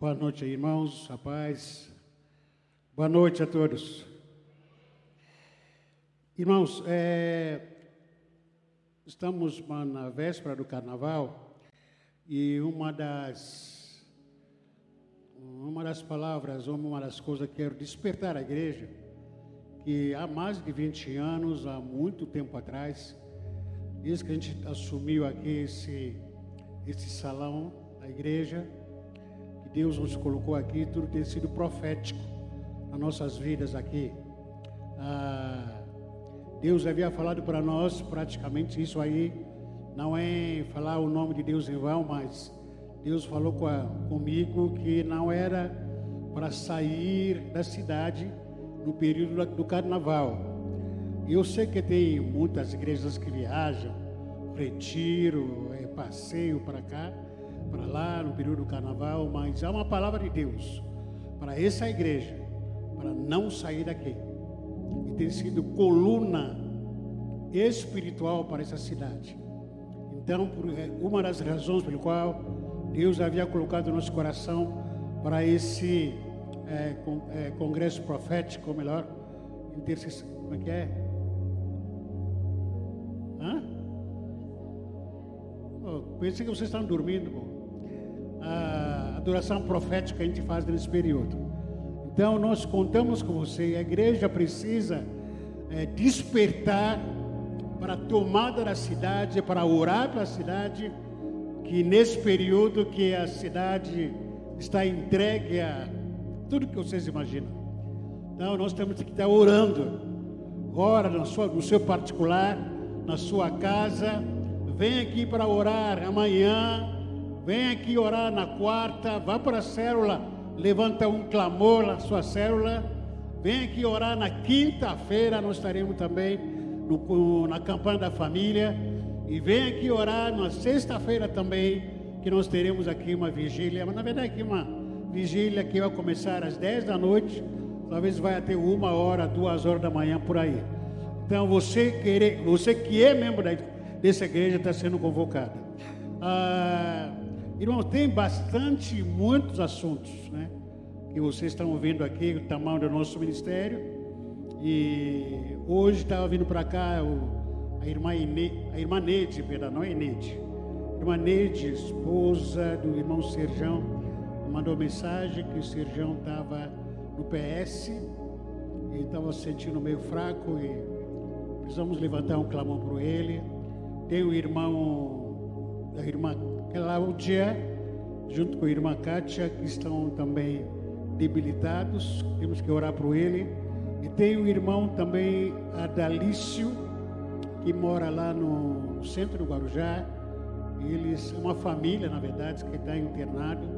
Boa noite, irmãos, rapaz. Boa noite a todos. Irmãos, é, estamos na véspera do carnaval e uma das, uma das palavras, uma das coisas que quero despertar a igreja, que há mais de 20 anos, há muito tempo atrás, desde que a gente assumiu aqui esse, esse salão da igreja, Deus nos colocou aqui, tudo tem sido profético nas nossas vidas aqui. Ah, Deus havia falado para nós praticamente isso aí, não é falar o nome de Deus em vão, mas Deus falou com a, comigo que não era para sair da cidade no período do carnaval. Eu sei que tem muitas igrejas que viajam, retiro, é, passeio para cá para lá no período do carnaval, mas há uma palavra de Deus para essa igreja, para não sair daqui. E tem sido coluna espiritual para essa cidade. Então, é, uma das razões pelo qual Deus havia colocado no nosso coração para esse é, é, congresso profético, ou melhor, intercessão, como é que é? Hã? Oh, pensei que vocês estavam dormindo, pô a adoração profética que a gente faz nesse período. Então, nós contamos com você. A igreja precisa é, despertar para a tomada da cidade, para orar para a cidade, que nesse período que a cidade está entregue a tudo que vocês imaginam. Então, nós temos que estar orando. Ora no, sua, no seu particular, na sua casa. Vem aqui para orar amanhã Vem aqui orar na quarta, vá para a célula, levanta um clamor na sua célula. Vem aqui orar na quinta-feira, nós estaremos também no, na campanha da família. E vem aqui orar na sexta-feira também, que nós teremos aqui uma vigília. Mas na verdade aqui uma vigília que vai começar às 10 da noite, talvez vai até uma hora, duas horas da manhã por aí. Então você, querer, você que é membro dessa igreja está sendo convocado. Ah, Irmãos, tem bastante, muitos assuntos, né? Que vocês estão ouvindo aqui, o tamanho do nosso ministério. E hoje estava vindo para cá o, a irmã Ine, a irmã Neide, perdão, não é Neide. Irmã Neide, esposa do irmão Serjão, mandou mensagem que o Serjão estava no PS e estava se sentindo meio fraco e precisamos levantar um clamor para ele. Tem o irmão, a irmã Cláudia, junto com a irmã Kátia, que estão também debilitados, temos que orar por ele. E tem o irmão também Adalício, que mora lá no centro do Guarujá. Eles uma família, na verdade, que está internado.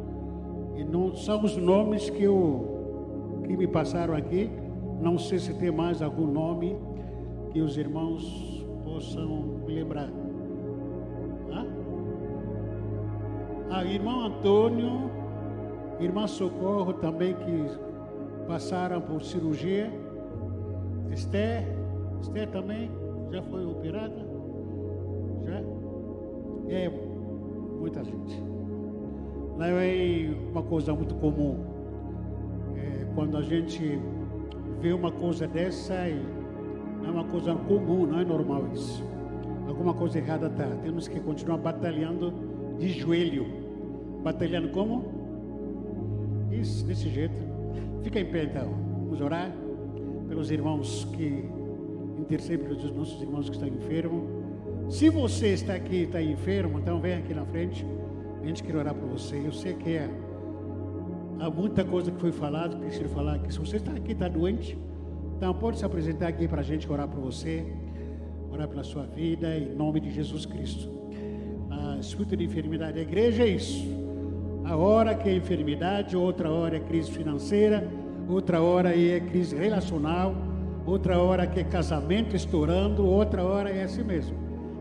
E não são os nomes que, eu, que me passaram aqui. Não sei se tem mais algum nome que os irmãos possam lembrar. A irmão Antônio, irmã Socorro também que passaram por cirurgia. Esther, Esther também já foi operada? Já? É muita gente. Não é uma coisa muito comum. É, quando a gente vê uma coisa dessa, não é uma coisa comum, não é normal isso. Alguma coisa errada tá. Temos que continuar batalhando de joelho Batalhando como? Isso, desse jeito. Fica em pé então. Vamos orar pelos irmãos que intercedem pelos nossos irmãos que estão enfermos. Se você está aqui e está enfermo, então vem aqui na frente. A gente quer orar por você. Eu sei que é, há muita coisa que foi falada, que preciso falar aqui. Se você está aqui, está doente, então pode se apresentar aqui para a gente orar por você, orar pela sua vida, em nome de Jesus Cristo. A espírito de enfermidade da igreja é isso. A hora que é enfermidade, outra hora é crise financeira, outra hora é crise relacional, outra hora que é casamento estourando, outra hora é assim mesmo,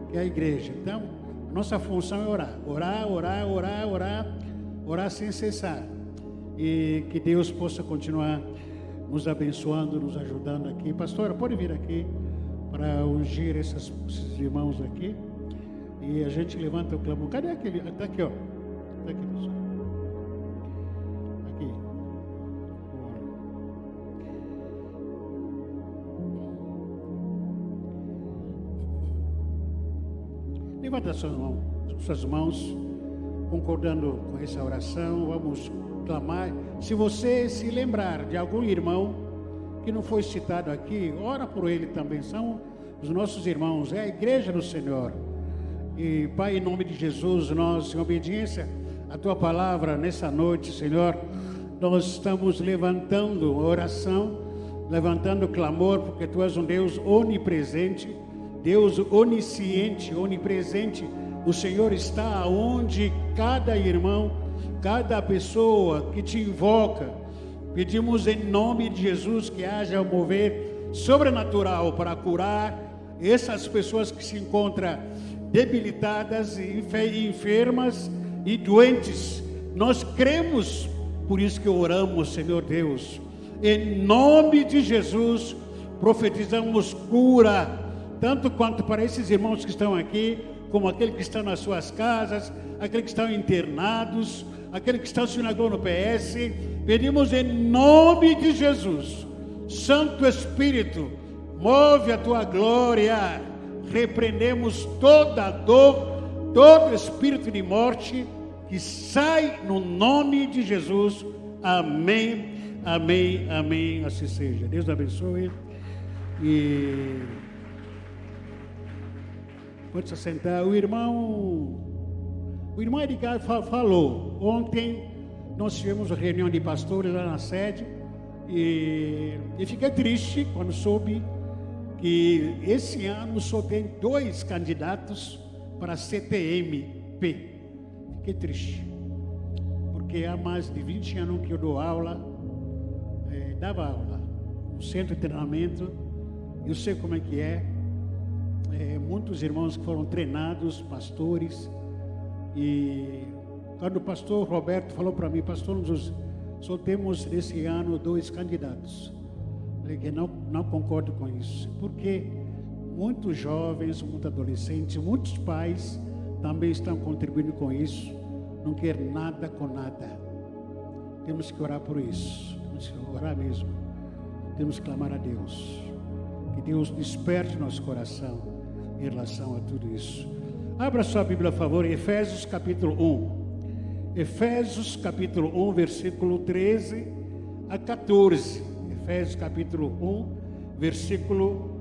que é a igreja. Então, nossa função é orar, orar, orar, orar, orar, orar sem cessar. E que Deus possa continuar nos abençoando, nos ajudando aqui. Pastora, pode vir aqui para ungir esses, esses irmãos aqui. E a gente levanta o clamor. Cadê aquele? Está aqui, ó. Está aqui, pessoal. Levanta suas mãos, suas mãos, concordando com essa oração. Vamos clamar. Se você se lembrar de algum irmão que não foi citado aqui, ora por ele também. São os nossos irmãos, é a igreja do Senhor. E Pai, em nome de Jesus, nós, em obediência à tua palavra nessa noite, Senhor, nós estamos levantando oração, levantando clamor, porque tu és um Deus onipresente, Deus onisciente, onipresente. O Senhor está onde cada irmão, cada pessoa que te invoca. Pedimos em nome de Jesus que haja um mover sobrenatural para curar essas pessoas que se encontram debilitadas, enfermas e doentes. Nós cremos, por isso que oramos, Senhor Deus. Em nome de Jesus, profetizamos cura, tanto quanto para esses irmãos que estão aqui, como aqueles que estão nas suas casas, aqueles que estão internados, aqueles que estão se no PS. Pedimos em nome de Jesus, Santo Espírito, move a tua glória. Repreendemos toda dor, todo espírito de morte que sai no nome de Jesus. Amém. Amém, amém, assim seja. Deus abençoe. E pode se sentar. O irmão, o irmão Edgar falou. Ontem nós tivemos uma reunião de pastores lá na sede e, e fiquei triste quando soube que esse ano só tem dois candidatos para CTMP. Fiquei triste, porque há mais de 20 anos que eu dou aula dava aula no centro de treinamento. Eu sei como é que é. É muitos irmãos que foram treinados, pastores. E quando o pastor Roberto falou para mim, pastor, nós só temos esse ano dois candidatos. Eu que não, não concordo com isso. Porque muitos jovens, muitos adolescentes, muitos pais também estão contribuindo com isso. Não quer nada com nada. Temos que orar por isso orar mesmo. Temos que clamar a Deus. Que Deus desperte nosso coração em relação a tudo isso. Abra sua Bíblia, por favor, em Efésios capítulo 1. Efésios capítulo 1, versículo 13 a 14. Efésios capítulo 1, versículo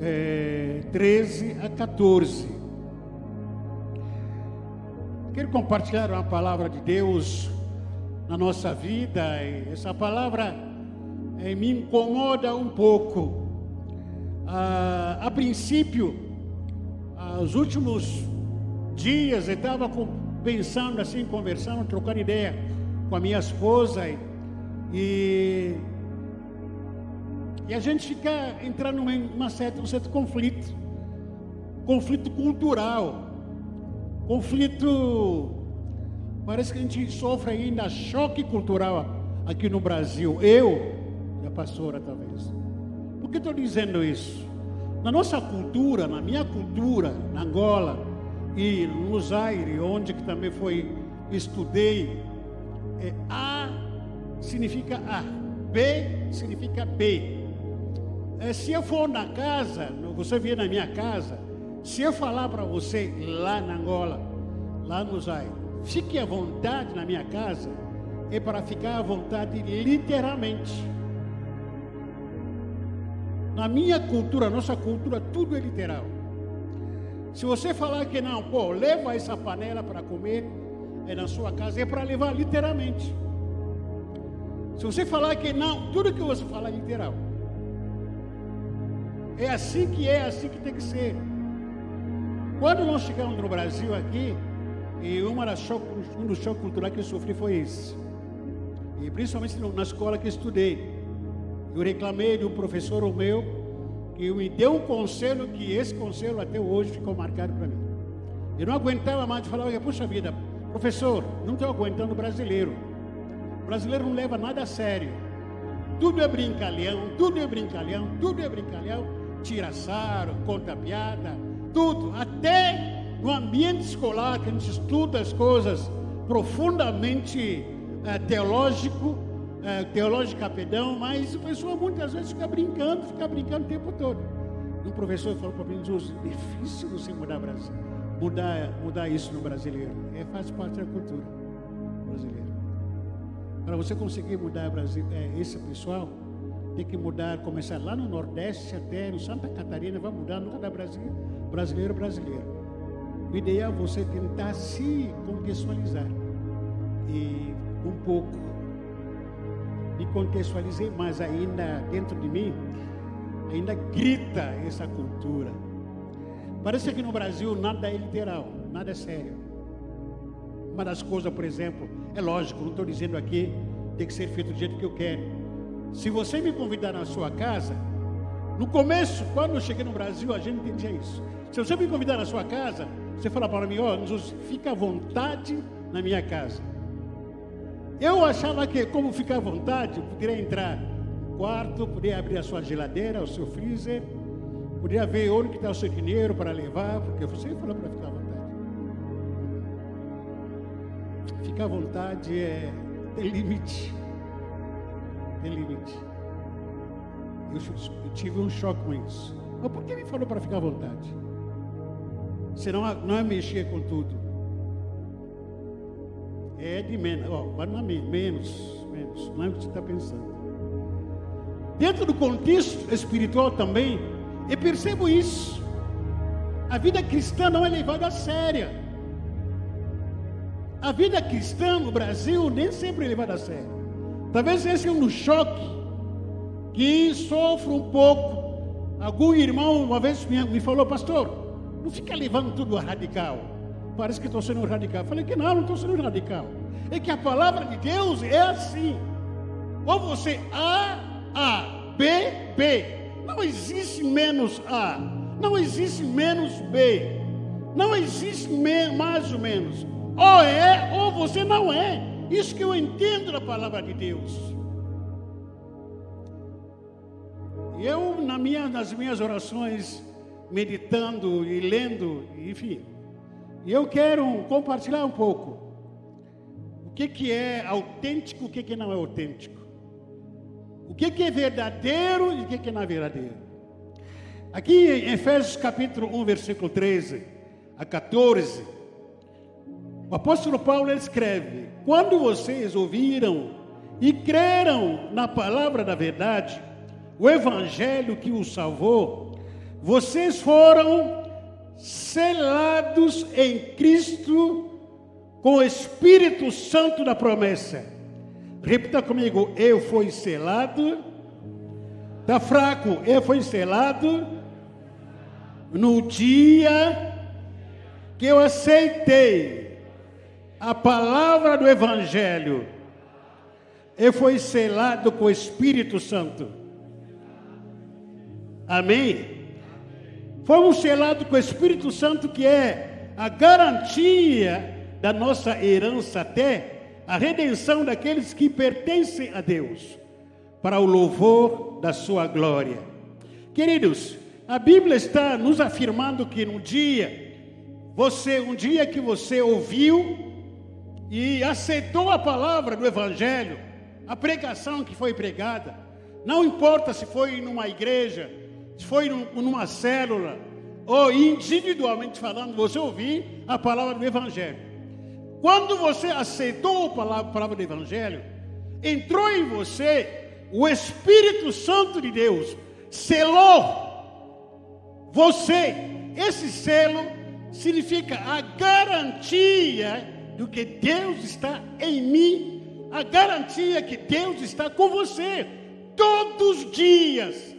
é, 13 a 14. Quero compartilhar uma palavra de Deus na nossa vida. Essa palavra é, me incomoda um pouco. Ah, a princípio, os últimos dias, eu estava pensando assim, conversando, trocando ideia com a minha esposa e, e a gente fica entrando em uma certa, um certo conflito, conflito cultural, conflito Parece que a gente sofre ainda choque cultural aqui no Brasil. Eu e a pastora, talvez. Por que estou dizendo isso? Na nossa cultura, na minha cultura, na Angola e no Zaire, onde que também foi, estudei, é, A significa A, B significa B. É, se eu for na casa, você vier na minha casa, se eu falar para você lá na Angola, lá no Zaire, Fique à vontade na minha casa é para ficar à vontade literalmente. Na minha cultura, nossa cultura, tudo é literal. Se você falar que não, pô, leva essa panela para comer é na sua casa, é para levar literalmente. Se você falar que não, tudo que você falar é literal. É assim que é, assim que tem que ser. Quando nós chegamos no Brasil aqui, e uma das um dos choques culturais que eu sofri foi esse. E principalmente na escola que estudei. Eu reclamei de um professor meu que me deu um conselho que esse conselho até hoje ficou marcado para mim. Eu não aguentava mais de falar, puxa vida, professor, não estou aguentando o brasileiro. O brasileiro não leva nada a sério. Tudo é brincalhão, tudo é brincalhão, tudo é brincalhão. Tira sarro, conta piada, tudo. Até no ambiente escolar que a gente estuda as coisas profundamente é, teológico, é, teológica, perdão, mas a pessoa muitas vezes fica brincando, fica brincando o tempo todo. Um professor falou para mim, Jesus, difícil você mudar Brasil. mudar, mudar isso no brasileiro. É, faz parte da cultura brasileira. Para você conseguir mudar Brasil, é, esse pessoal, tem que mudar, começar lá no Nordeste até no Santa Catarina, vai mudar no cada Brasil, brasileiro brasileiro. O ideal é você tentar se contextualizar. E um pouco contextualizei, mas ainda dentro de mim, ainda grita essa cultura. Parece que no Brasil nada é literal, nada é sério. Uma das coisas, por exemplo, é lógico, não estou dizendo aqui tem que ser feito do jeito que eu quero. Se você me convidar na sua casa, no começo, quando eu cheguei no Brasil, a gente entendia isso. Se você me convidar na sua casa, você fala para mim, ó, oh, fica à vontade na minha casa. Eu achava que, como ficar à vontade, poderia entrar no quarto, poderia abrir a sua geladeira, o seu freezer, poderia ver onde está o seu dinheiro para levar, porque você falou para ficar à vontade. Ficar à vontade é tem limite. Tem limite. Eu, eu tive um choque com isso. Mas por que me falou para ficar à vontade? Senão não é mexer com tudo. É de menos, ó, vai na menos, menos, não é o que você está pensando. Dentro do contexto espiritual também, eu percebo isso. A vida cristã não é levada a séria. A vida cristã no Brasil nem sempre é levada a sério. Talvez esse é um choque que sofro um pouco. Algum irmão uma vez me falou, pastor, não fica levando tudo a radical. Parece que estou sendo radical. Falei que não, não estou sendo radical. É que a palavra de Deus é assim. Ou você A, A, B, B. Não existe menos A. Não existe menos B. Não existe mais ou menos. Ou é ou você não é. Isso que eu entendo da palavra de Deus. Eu, na minha, nas minhas orações, meditando e lendo, enfim, eu quero compartilhar um pouco o que, que é autêntico, o que, que não é autêntico, o que, que é verdadeiro e o que, que não é verdadeiro. Aqui em Efésios capítulo 1, versículo 13 a 14, o apóstolo Paulo escreve: Quando vocês ouviram e creram na palavra da verdade, o evangelho que os salvou, vocês foram selados em Cristo com o Espírito Santo da promessa. Repita comigo: eu fui selado. Está fraco, eu fui selado no dia que eu aceitei a palavra do Evangelho, e foi selado com o Espírito Santo. Amém? Fomos selados com o Espírito Santo, que é a garantia da nossa herança até a redenção daqueles que pertencem a Deus, para o louvor da sua glória. Queridos, a Bíblia está nos afirmando que no dia, você, um dia que você ouviu e aceitou a palavra do Evangelho, a pregação que foi pregada, não importa se foi numa igreja, se foi numa célula, ou individualmente falando, você ouvir a palavra do Evangelho. Quando você aceitou a palavra do Evangelho, entrou em você o Espírito Santo de Deus, selou você. Esse selo significa a garantia do que Deus está em mim, a garantia que Deus está com você todos os dias,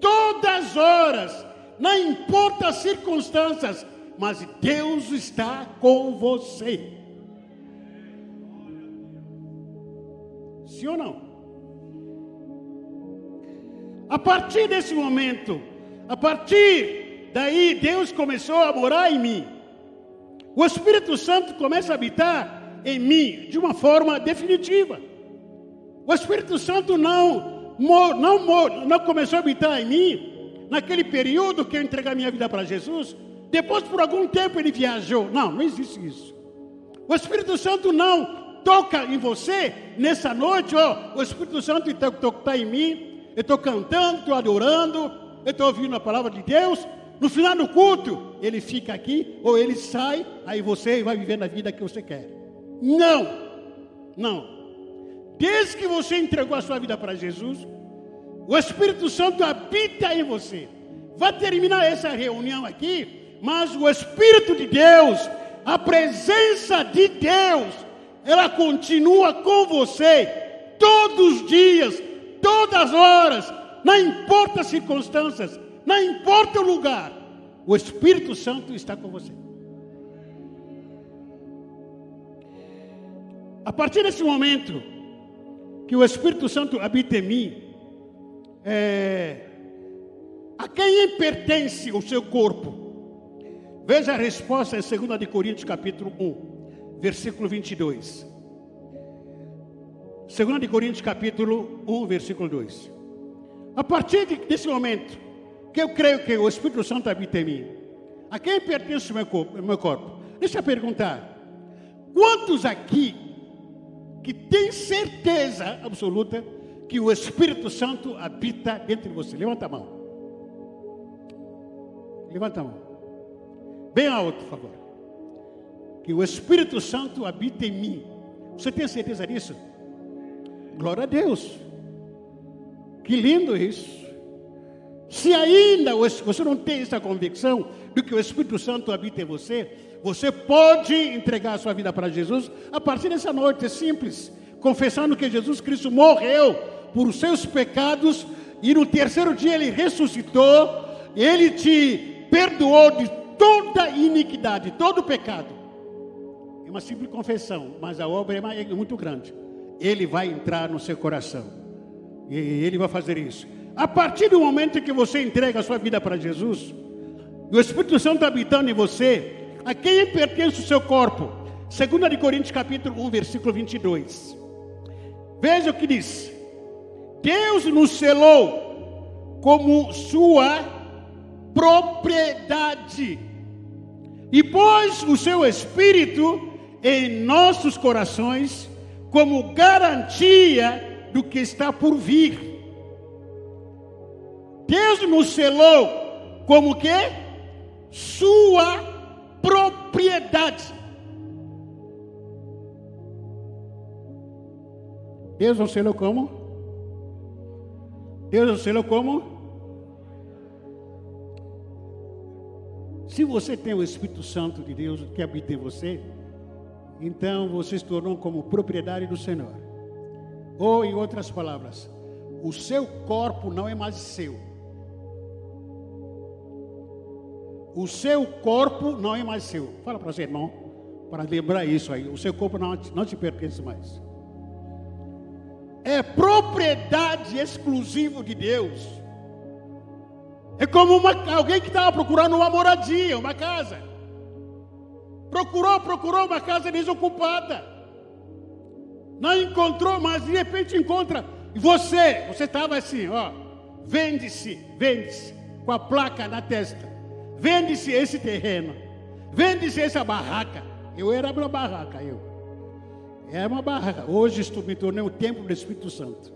todas as horas, não importa as circunstâncias, mas Deus está com você. Sim ou não? A partir desse momento, a partir daí, Deus começou a morar em mim. O Espírito Santo começa a habitar em mim de uma forma definitiva. O Espírito Santo não, não, não começou a habitar em mim naquele período que eu entreguei a minha vida para Jesus. Depois, por algum tempo, ele viajou. Não, não existe isso. O Espírito Santo não toca em você nessa noite. Ó, o Espírito Santo está em mim. Eu estou cantando, estou adorando, eu estou ouvindo a palavra de Deus. no final do culto, ele fica aqui ou ele sai, aí você vai viver na vida que você quer. Não, não. Desde que você entregou a sua vida para Jesus, o Espírito Santo habita em você. Vai terminar essa reunião aqui, mas o Espírito de Deus, a presença de Deus, ela continua com você todos os dias, todas as horas, não importa as circunstâncias, não importa o lugar, o Espírito Santo está com você. A partir desse momento que o Espírito Santo habita em mim, é, a quem pertence o seu corpo? Veja a resposta em 2 Coríntios capítulo 1, versículo 22. 2 Coríntios capítulo 1, versículo 2. A partir desse momento, que eu creio que o Espírito Santo habita em mim, a quem pertence o meu corpo? O meu corpo? Deixa eu perguntar. Quantos aqui que têm certeza absoluta que o Espírito Santo habita dentro de você? Levanta a mão. Levanta a mão. Bem alto, por favor. Que o Espírito Santo habita em mim. Você tem certeza disso? Glória a Deus. Que lindo isso. Se ainda você não tem essa convicção de que o Espírito Santo habita em você, você pode entregar a sua vida para Jesus a partir dessa noite, é simples, confessando que Jesus Cristo morreu por seus pecados e no terceiro dia ele ressuscitou, ele te perdoou de toda iniquidade, todo pecado. É uma simples confissão, mas a obra é, é muito grande. Ele vai entrar no seu coração. E ele vai fazer isso. A partir do momento que você entrega a sua vida para Jesus, o Espírito Santo habitando em você, a quem pertence o seu corpo? 2 Coríntios capítulo 1, versículo 22. Veja o que diz. Deus nos selou como sua propriedade. E pôs o seu espírito em nossos corações como garantia do que está por vir. Deus nos selou como que sua propriedade. Deus nos selou como? Deus nos selou como? Se você tem o Espírito Santo de Deus que habita em você, então você se tornou como propriedade do Senhor. Ou, em outras palavras, o seu corpo não é mais seu. O seu corpo não é mais seu. Fala para você, irmão, para lembrar isso aí. O seu corpo não, não te pertence mais. É propriedade exclusiva de Deus. É como uma, alguém que estava procurando uma moradia, uma casa. Procurou, procurou uma casa desocupada. Não encontrou, mas de repente encontra. E você, você estava assim, ó. Vende-se, vende-se, com a placa na testa. Vende-se esse terreno. Vende-se essa barraca. Eu era uma barraca, eu. Era uma barraca. Hoje estou me tornei o templo do Espírito Santo.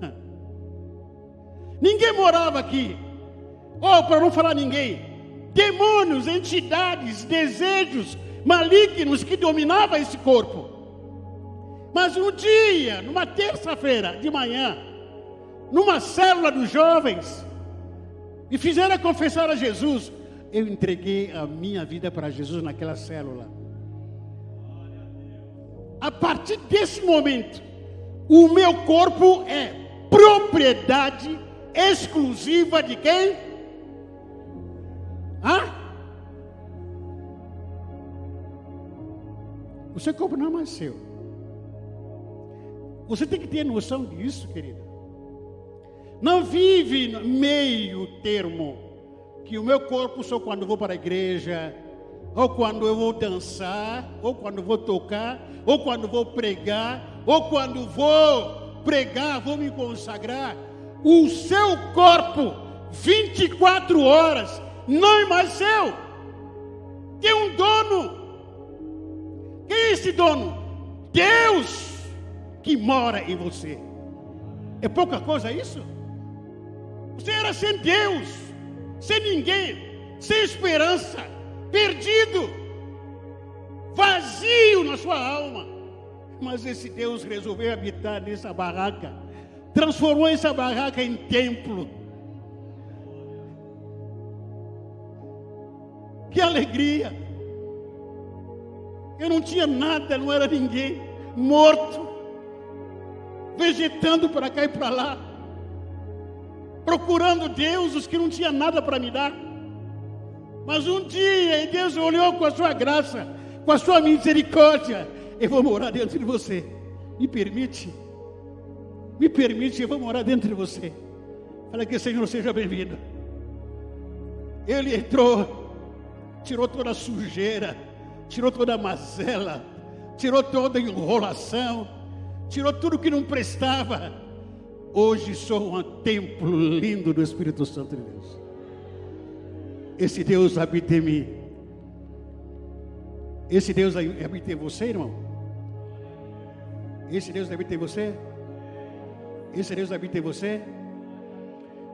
Ninguém morava aqui. Oh, para não falar ninguém demônios, entidades, desejos malignos que dominavam esse corpo. Mas um dia, numa terça-feira de manhã, numa célula dos jovens, e fizeram confessar a Jesus, eu entreguei a minha vida para Jesus naquela célula. A partir desse momento, o meu corpo é propriedade exclusiva de quem? Hã? O seu corpo não é mais seu. Você tem que ter noção disso, querida. Não vive meio termo. Que o meu corpo só quando vou para a igreja, ou quando eu vou dançar, ou quando vou tocar, ou quando vou pregar, ou quando vou pregar, vou me consagrar. O seu corpo, 24 horas, não é mais seu. Tem um dono. Quem é esse dono? Deus que mora em você. É pouca coisa isso? Você era sem Deus, sem ninguém, sem esperança, perdido, vazio na sua alma. Mas esse Deus resolveu habitar nessa barraca, transformou essa barraca em templo. Que alegria! Eu não tinha nada, não era ninguém, morto, vegetando para cá e para lá, procurando deuses que não tinha nada para me dar. Mas um dia Deus olhou com a sua graça, com a sua misericórdia, eu vou morar dentro de você. Me permite, me permite, eu vou morar dentro de você. Fala que o Senhor seja bem-vindo. Ele entrou, tirou toda a sujeira tirou toda a mazela, tirou toda a enrolação, tirou tudo que não prestava. Hoje sou um templo lindo do Espírito Santo de Deus. Esse Deus habita em mim. Esse Deus habita em você, irmão? Esse Deus habita em você? Esse Deus habita em você?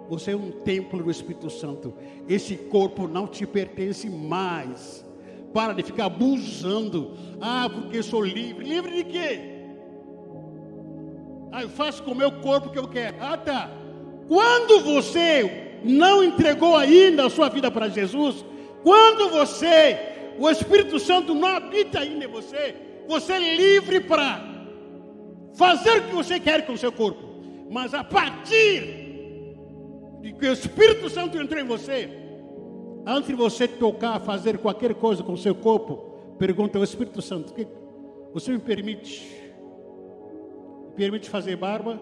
Você é um templo do Espírito Santo. Esse corpo não te pertence mais. Para de ficar abusando. Ah, porque sou livre. Livre de quê? Ah, eu faço com o meu corpo o que eu quero. Ah, tá. Quando você não entregou ainda a sua vida para Jesus, quando você, o Espírito Santo não habita ainda em você, você é livre para fazer o que você quer com o seu corpo. Mas a partir de que o Espírito Santo entrou em você, Antes de você tocar, fazer qualquer coisa com o seu corpo, pergunta ao Espírito Santo: que você me permite? Permite fazer barba?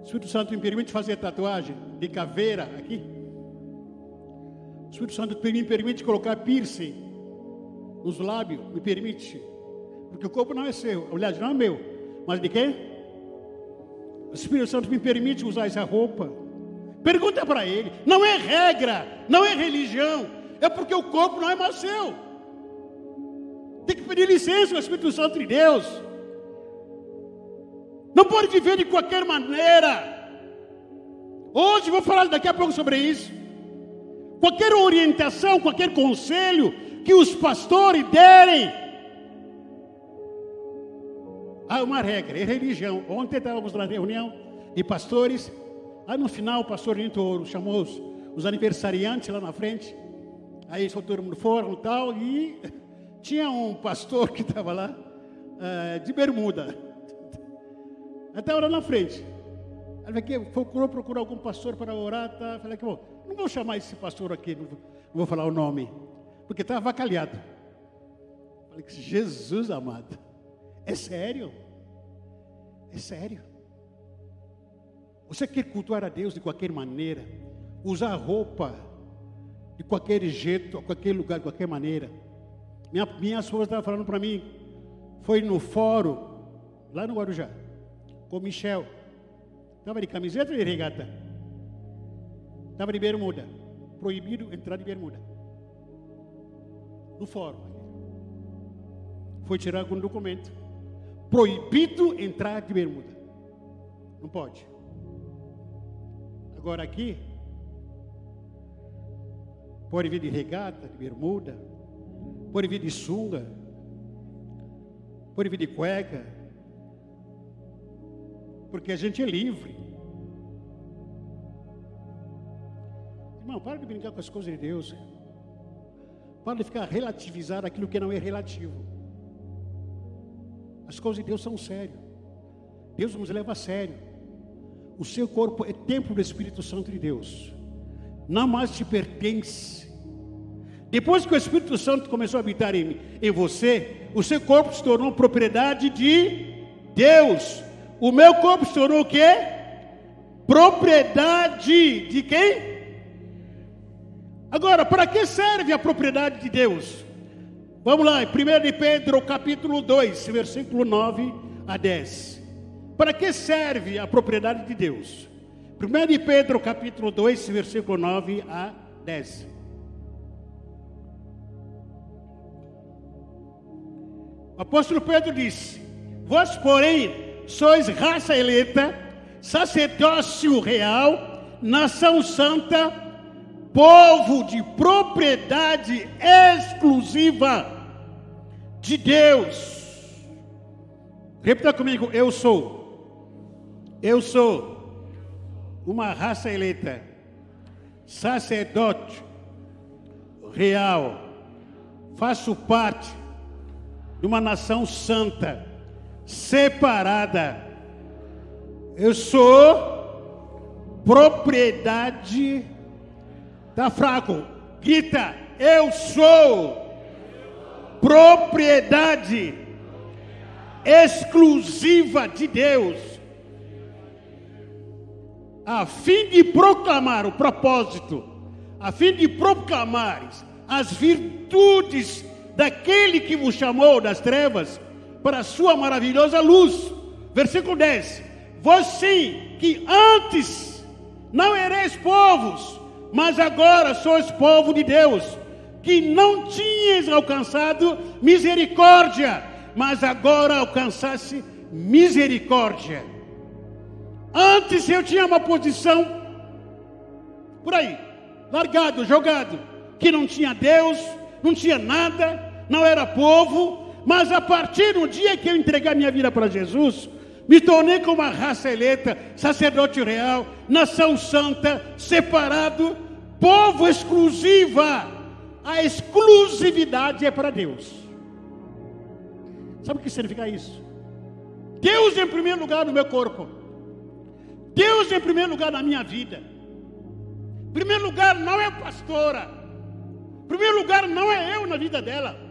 O Espírito Santo me permite fazer tatuagem de caveira aqui? O Espírito Santo me permite colocar piercing nos lábios? Me permite? Porque o corpo não é seu, aliás, não é meu, mas de quem? O Espírito Santo me permite usar essa roupa? Pergunta para ele. Não é regra, não é religião. É porque o corpo não é mais seu. Tem que pedir licença ao Espírito Santo de Deus. Não pode viver de qualquer maneira. Hoje vou falar daqui a pouco sobre isso. Qualquer orientação, qualquer conselho que os pastores derem. Há uma regra, é religião. Ontem estávamos na reunião de pastores Aí no final o pastor Nito chamou os, os aniversariantes lá na frente. Aí só todo mundo foram e tal. E tinha um pastor que estava lá uh, de bermuda. Até lá na frente. Ele aqui, procurou procurar algum pastor para orar. Tá? Falei que, bom, não vou chamar esse pastor aqui, não vou, não vou falar o nome, porque estava avacalhado. Falei que Jesus amado, é sério? É sério? Você quer cultuar a Deus de qualquer maneira, usar roupa de qualquer jeito, a qualquer lugar, de qualquer maneira. Minha, minha esposa estava falando para mim, foi no fórum, lá no Guarujá, com Michel. Estava de camiseta e de regata. Estava de bermuda. Proibido entrar de bermuda. No fórum. Foi tirar algum documento. Proibido entrar de bermuda. Não pode. Agora aqui, pode vir de regata, de bermuda, pode vir de sunga, pode vir de cueca, porque a gente é livre. Irmão, para de brincar com as coisas de Deus. Para de ficar relativizar aquilo que não é relativo. As coisas de Deus são sérias. Deus nos leva a sério. O seu corpo é templo do Espírito Santo de Deus. Não mais te pertence. Depois que o Espírito Santo começou a habitar em, em você, o seu corpo se tornou propriedade de Deus. O meu corpo se tornou o quê? Propriedade de quem? Agora, para que serve a propriedade de Deus? Vamos lá, 1 de Pedro, capítulo 2, versículo 9 a 10. Para que serve a propriedade de Deus? 1 de Pedro capítulo 2, versículo 9 a 10. O apóstolo Pedro disse: Vós, porém, sois raça eleita, sacerdócio real, nação santa, povo de propriedade exclusiva de Deus. Repita comigo: eu sou. Eu sou uma raça eleita, sacerdote real, faço parte de uma nação santa, separada. Eu sou propriedade. Tá fraco? Grita, eu sou propriedade exclusiva de Deus, a fim de proclamar o propósito, a fim de proclamar as virtudes daquele que vos chamou das trevas para a sua maravilhosa luz. Versículo 10: Vós sim, que antes não ereis povos, mas agora sois povo de Deus, que não tinhas alcançado misericórdia, mas agora alcançasse misericórdia. Antes eu tinha uma posição por aí, largado, jogado, que não tinha Deus, não tinha nada, não era povo, mas a partir do dia que eu entreguei a minha vida para Jesus, me tornei como uma raça eleita, sacerdote real, nação santa, separado, povo exclusiva. A exclusividade é para Deus. Sabe o que significa isso? Deus em primeiro lugar no meu corpo. Deus em primeiro lugar na minha vida. Primeiro lugar não é pastora. Em primeiro lugar não é eu na vida dela.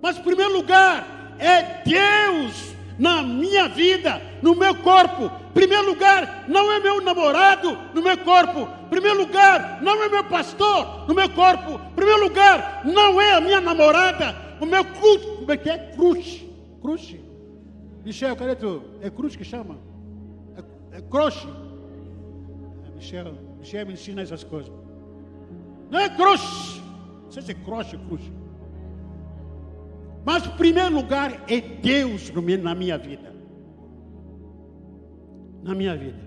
Mas em primeiro lugar é Deus na minha vida, no meu corpo. Em primeiro lugar, não é meu namorado no meu corpo. Em primeiro lugar, não é meu pastor no meu corpo. Em primeiro lugar, não é a minha namorada, o meu culto. Como é que é? Crush. Crush. Michel, cadê tu? É cruz que chama? É, é croche. É, Michel, Michel me ensina essas coisas. Não é croche. Não sei se é croche ou cruz. Mas o primeiro lugar é Deus na minha vida. Na minha vida.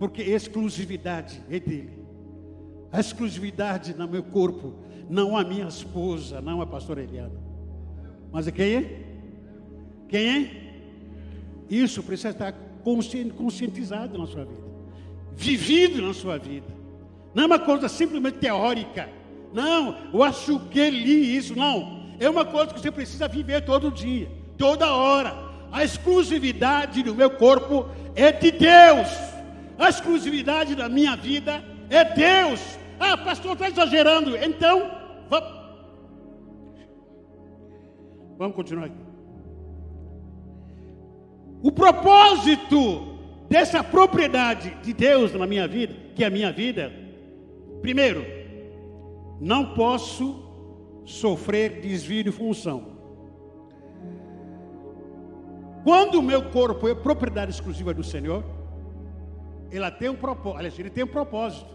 Porque exclusividade é dele. A exclusividade no meu corpo, não a minha esposa, não a pastora Eliana. Mas é quem é? Quem é? Isso precisa estar conscientizado na sua vida. Vivido na sua vida. Não é uma coisa simplesmente teórica não, eu acho que li isso. Não, é uma coisa que você precisa viver todo dia, toda hora. A exclusividade do meu corpo é de Deus. A exclusividade da minha vida é Deus. Ah, pastor, está exagerando. Então, vamos. Vamos continuar aqui. O propósito dessa propriedade de Deus na minha vida, que é a minha vida, primeiro, não posso sofrer desvio de função. Quando o meu corpo é propriedade exclusiva do Senhor, ela tem um propósito, ele tem um propósito.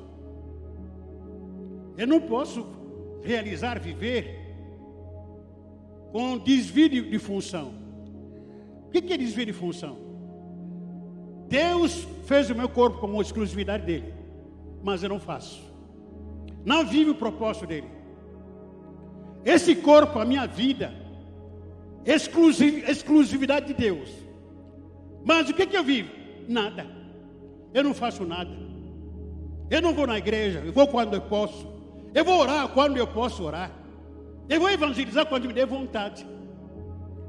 Eu não posso realizar, viver com desvio de, função. O que é desvio de função? Deus fez o meu corpo como exclusividade dele, mas eu não faço não vive o propósito dele. Esse corpo, a minha vida, exclusiv, exclusividade de Deus. Mas o que, que eu vivo? Nada. Eu não faço nada. Eu não vou na igreja, eu vou quando eu posso. Eu vou orar quando eu posso orar. Eu vou evangelizar quando me der vontade.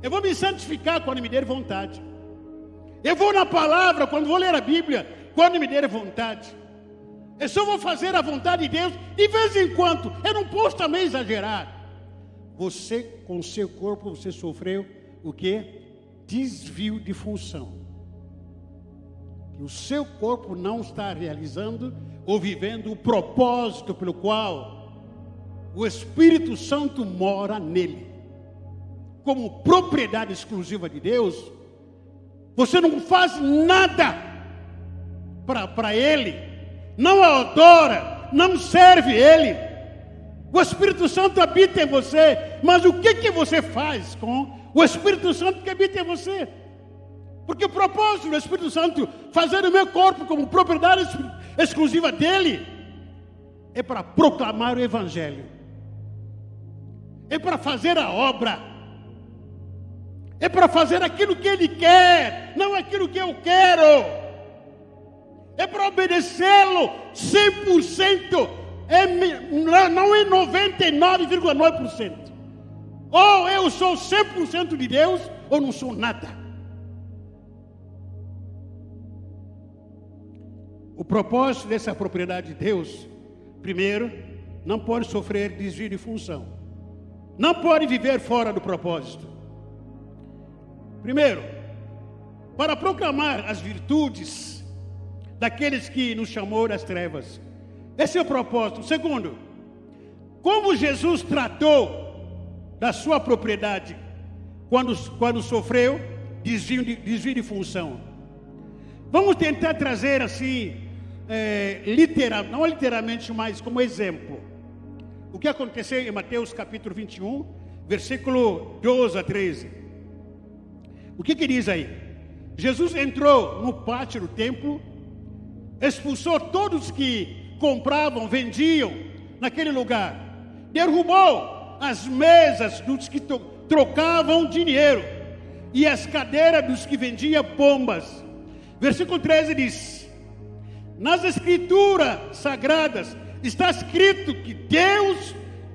Eu vou me santificar quando me der vontade. Eu vou na palavra quando vou ler a Bíblia, quando me der vontade. Eu só vou fazer a vontade de Deus de vez em quando. Eu não posso também exagerar. Você, com seu corpo, você sofreu o que? Desvio de função. Que o seu corpo não está realizando ou vivendo o propósito pelo qual o Espírito Santo mora nele. Como propriedade exclusiva de Deus, você não faz nada para ele não adora, não serve Ele. O Espírito Santo habita em você, mas o que, que você faz com o Espírito Santo que habita em você? Porque o propósito do Espírito Santo, fazer o meu corpo como propriedade exclusiva dele, é para proclamar o Evangelho, é para fazer a obra, é para fazer aquilo que ele quer, não aquilo que eu quero, é para obedecê-lo 100%, é, não é 99,9%. Ou eu sou 100% de Deus, ou não sou nada. O propósito dessa propriedade de Deus, primeiro, não pode sofrer desvio de função. Não pode viver fora do propósito. Primeiro, para proclamar as virtudes daqueles que nos chamou das trevas. Esse é o propósito. Segundo, como Jesus tratou da sua propriedade quando, quando sofreu desvio de, desvio de função. Vamos tentar trazer assim é, literal, não literalmente, mas como exemplo. O que aconteceu em Mateus capítulo 21, versículo 12 a 13. O que, que diz aí? Jesus entrou no pátio do templo, expulsou todos que compravam, vendiam naquele lugar, derrubou as mesas dos que trocavam dinheiro e as cadeiras dos que vendiam bombas. Versículo 13 diz: nas escrituras sagradas está escrito que Deus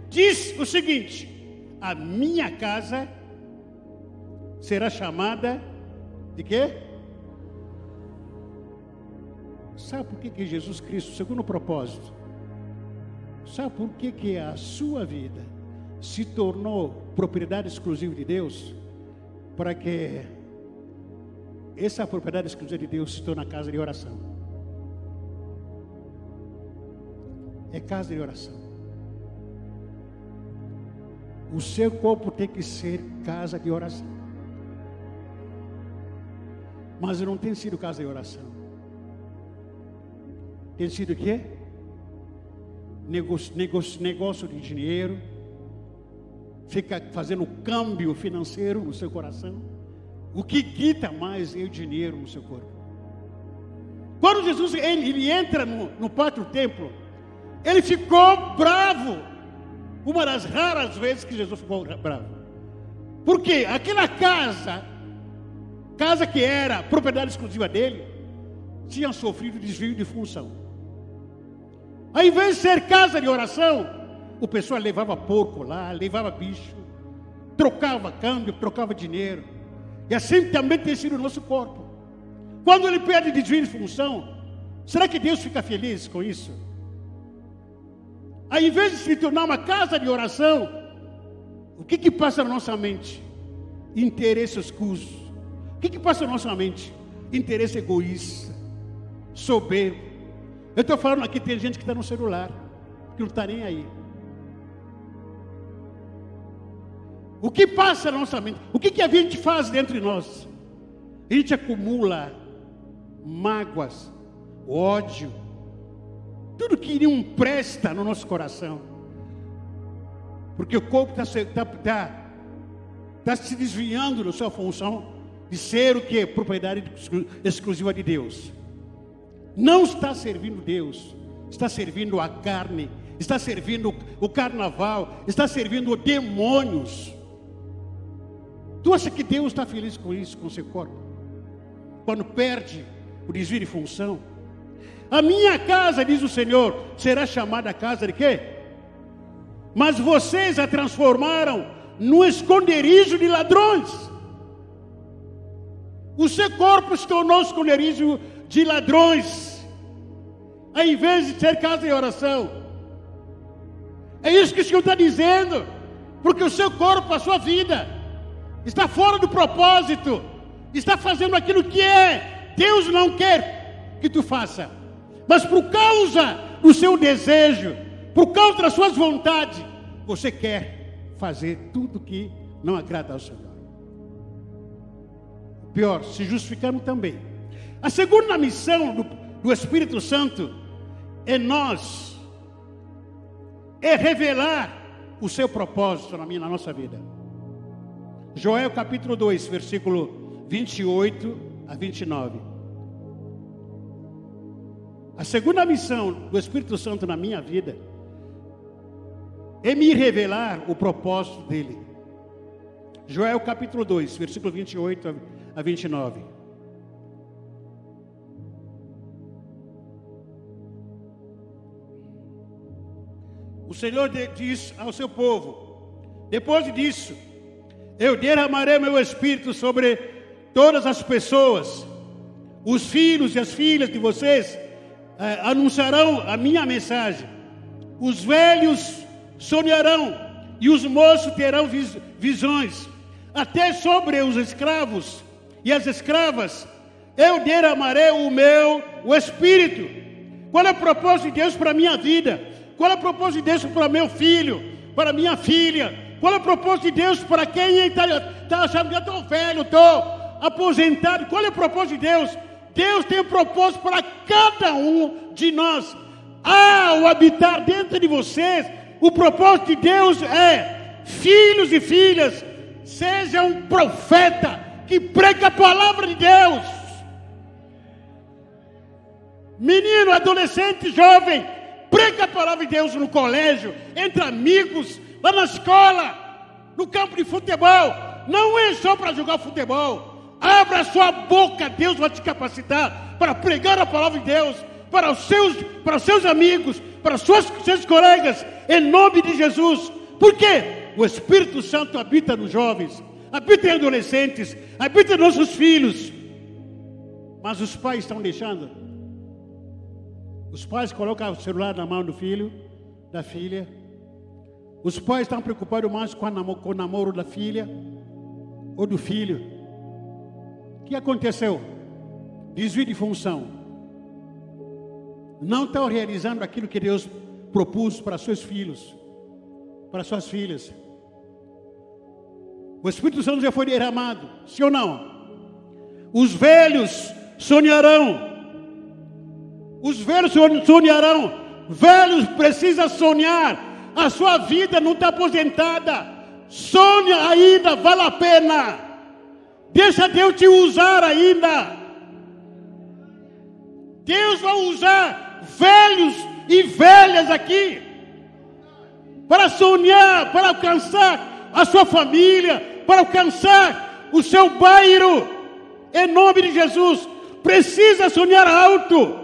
diz o seguinte: a minha casa será chamada de quê? Sabe por que, que Jesus Cristo, segundo propósito, sabe por que, que a sua vida se tornou propriedade exclusiva de Deus? Para que essa propriedade exclusiva de Deus se torne casa de oração. é casa de oração. O seu corpo tem que ser casa de oração. Mas não tem sido casa de oração. Tem sido o quê? Negócio, negócio, negócio de dinheiro. Fica fazendo câmbio financeiro no seu coração. O que quita mais é o dinheiro no seu corpo. Quando Jesus ele, ele entra no, no pátio templo, ele ficou bravo. Uma das raras vezes que Jesus ficou bravo. Porque aquela casa, casa que era propriedade exclusiva dele, tinha sofrido desvio de função. Ao invés de ser casa de oração, o pessoal levava porco lá, levava bicho, trocava câmbio, trocava dinheiro. E assim também tem sido o nosso corpo. Quando ele perde desvio de função, será que Deus fica feliz com isso? Ao invés de se tornar uma casa de oração, o que que passa na nossa mente? Interesse escuso. O que que passa na nossa mente? Interesse egoísta, soberbo. Eu estou falando aqui, tem gente que está no celular, que não está nem aí. O que passa na nossa mente? O que, que a gente faz dentro de nós? A gente acumula mágoas, ódio, tudo que não presta no nosso coração. Porque o corpo está tá, tá, tá se desviando da sua função de ser o que? Propriedade exclusiva de Deus. Não está servindo Deus, está servindo a carne, está servindo o carnaval, está servindo demônios. Tu acha que Deus está feliz com isso, com seu corpo? Quando perde o desvio de função? A minha casa, diz o Senhor, será chamada casa de quê? Mas vocês a transformaram no esconderijo de ladrões. O seu corpo se tornou esconderijo de ladrões, ao invés de ser casa de oração. É isso que o Senhor está dizendo, porque o seu corpo, a sua vida, está fora do propósito, está fazendo aquilo que é, Deus não quer que tu faça. Mas por causa do seu desejo, por causa das suas vontades, você quer fazer tudo que não agrada ao Senhor. Pior, se justificando também. A segunda missão do, do Espírito Santo é nós, é revelar o seu propósito na, minha, na nossa vida. Joel capítulo 2, versículo 28 a 29. A segunda missão do Espírito Santo na minha vida é me revelar o propósito dele. Joel capítulo 2, versículo 28 a 29. O Senhor diz ao seu povo: depois disso, eu derramarei meu espírito sobre todas as pessoas, os filhos e as filhas de vocês eh, anunciarão a minha mensagem, os velhos sonharão e os moços terão vis visões, até sobre os escravos e as escravas eu derramarei o meu o espírito. Qual é o propósito de Deus para a minha vida? Qual é o propósito de Deus para meu filho, para minha filha? Qual é o propósito de Deus para quem está tá achando que eu estou velho, estou aposentado? Qual é o propósito de Deus? Deus tem um propósito para cada um de nós. Ao habitar dentro de vocês, o propósito de Deus é: filhos e filhas, seja um profeta que prega a palavra de Deus. Menino, adolescente, jovem, prega a palavra de Deus no colégio, entre amigos, lá na escola, no campo de futebol. Não é só para jogar futebol. Abra sua boca, Deus vai te capacitar para pregar a palavra de Deus para os seus, para os seus amigos, para seus, seus colegas, em nome de Jesus. Por quê? O Espírito Santo habita nos jovens, habita em adolescentes, habita em nossos filhos. Mas os pais estão deixando. Os pais colocam o celular na mão do filho, da filha, os pais estão preocupados mais com, namoro, com o namoro da filha ou do filho. O que aconteceu? Desvio de função. Não estão realizando aquilo que Deus propôs para seus filhos, para suas filhas. O Espírito Santo já foi derramado, sim ou não? Os velhos sonharão. Os velhos sonharão. Velhos precisam sonhar a sua vida não está aposentada. Sonha ainda, vale a pena. Deixa Deus te usar ainda. Deus vai usar velhos e velhas aqui para sonhar, para alcançar a sua família, para alcançar o seu bairro. Em nome de Jesus, precisa sonhar alto.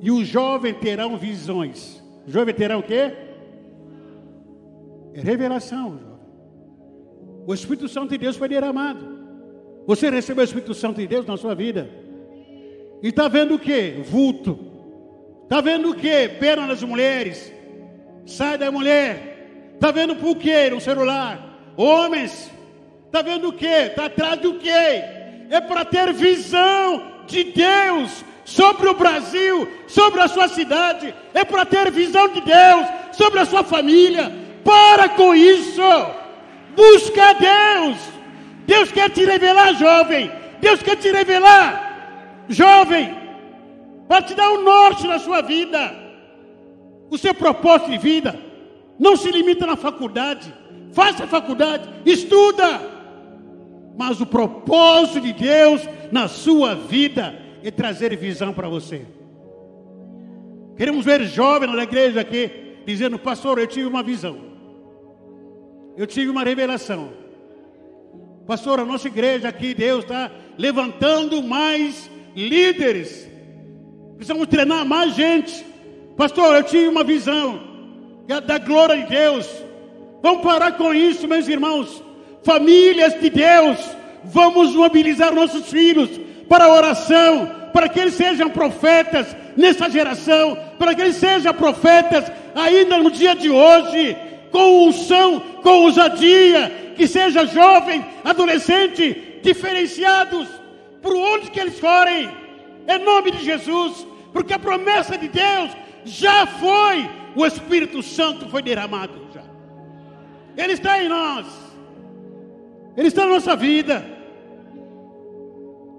E os jovens terão visões. Os jovens terão o quê? É revelação, jovem. O Espírito Santo de Deus foi derramado. Você recebeu o Espírito Santo de Deus na sua vida. E está vendo o que? Vulto. Está vendo o que? Pena nas mulheres. Sai da mulher. Está vendo por quê no celular? Homens. Está vendo o que? Está atrás do que? É para ter visão de Deus sobre o Brasil, sobre a sua cidade. É para ter visão de Deus sobre a sua família para com isso. Busca Deus. Deus quer te revelar, jovem. Deus quer te revelar, jovem, para te dar um norte na sua vida. O seu propósito de vida não se limita na faculdade. Faça faculdade, estuda. Mas o propósito de Deus na sua vida é trazer visão para você. Queremos ver jovens na igreja aqui dizendo, pastor, eu tive uma visão eu tive uma revelação. Pastor, a nossa igreja aqui, Deus está levantando mais líderes. Precisamos treinar mais gente. Pastor, eu tive uma visão da glória de Deus. Vamos parar com isso, meus irmãos. Famílias de Deus, vamos mobilizar nossos filhos para a oração, para que eles sejam profetas nessa geração, para que eles sejam profetas ainda no dia de hoje com unção, com ousadia, que seja jovem, adolescente, diferenciados por onde que eles forem, em nome de Jesus, porque a promessa de Deus já foi, o Espírito Santo foi derramado já. Ele está em nós. Ele está na nossa vida.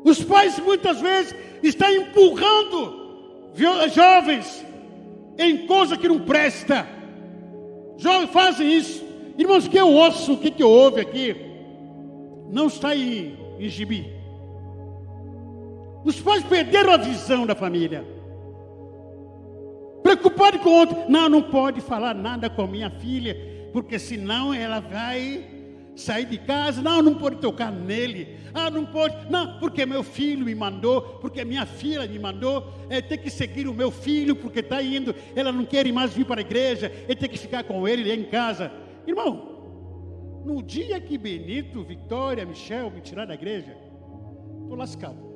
Os pais muitas vezes estão empurrando jovens em coisa que não presta Jovens fazem isso. Irmãos, que eu ouço, o que, que eu ouvo aqui, não está em, em gibi. Os pais perderam a visão da família. Preocupado com o outro. Não, não pode falar nada com minha filha, porque senão ela vai sair de casa. Não, não pode tocar nele. Ah, não pode. Não, porque meu filho me mandou, porque minha filha me mandou. É, tem que seguir o meu filho, porque está indo. Ela não quer mais vir para a igreja. Ele tem que ficar com ele em casa. Irmão, no dia que Benito, Vitória, Michel me tirar da igreja, estou lascado.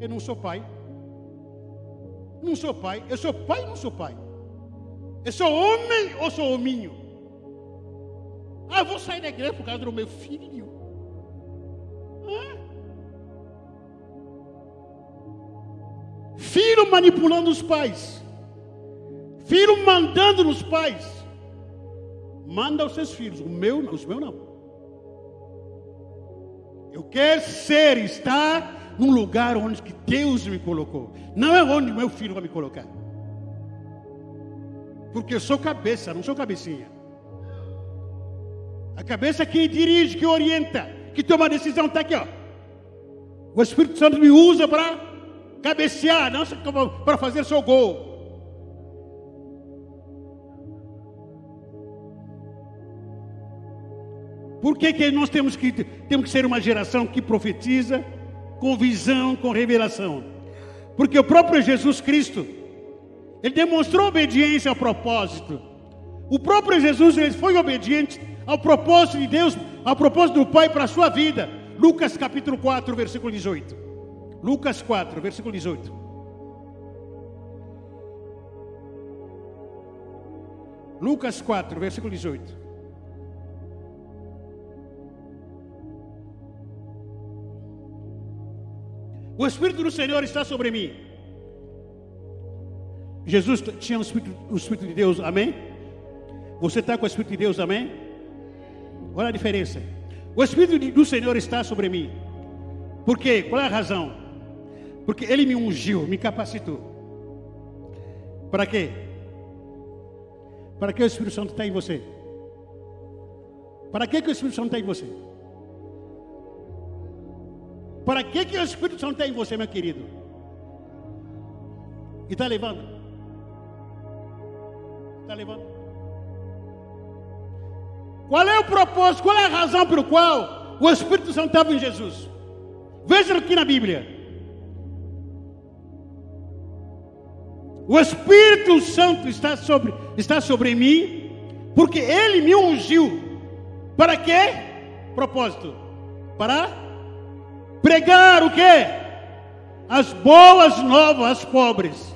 Eu não sou pai. Não sou pai. Eu sou pai ou não sou pai? Eu sou homem ou sou hominho? Ah, eu vou sair da igreja por causa do meu filho. Filho manipulando os pais. Filho mandando nos pais. Manda os seus filhos. O meu, os meus não. Eu quero ser, estar num lugar onde que Deus me colocou. Não é onde meu filho vai me colocar. Porque eu sou cabeça, não sou cabecinha. A cabeça que dirige, que orienta, que toma a decisão está aqui, ó. O Espírito Santo me usa para cabecear, não para fazer seu gol. Por que, que nós temos que, temos que ser uma geração que profetiza? com visão, com revelação. Porque o próprio Jesus Cristo, ele demonstrou obediência ao propósito. O próprio Jesus ele foi obediente ao propósito de Deus, ao propósito do Pai para a sua vida. Lucas capítulo 4, versículo 18. Lucas 4, versículo 18. Lucas 4, versículo 18. O Espírito do Senhor está sobre mim. Jesus tinha o Espírito, o Espírito de Deus, amém? Você está com o Espírito de Deus, amém? Olha a diferença. O Espírito do Senhor está sobre mim. Por quê? Qual é a razão? Porque Ele me ungiu, me capacitou. Para quê? Para que o Espírito Santo está em você? Para que, que o Espírito Santo está em você? Para que, que o Espírito Santo tem em você, meu querido? E está levando? Está levando? Qual é o propósito? Qual é a razão pelo qual o Espírito Santo estava em Jesus? Veja aqui na Bíblia. O Espírito Santo está sobre, está sobre mim, porque Ele me ungiu. Para quê? Propósito. Para Pregar o quê? As boas novas aos pobres.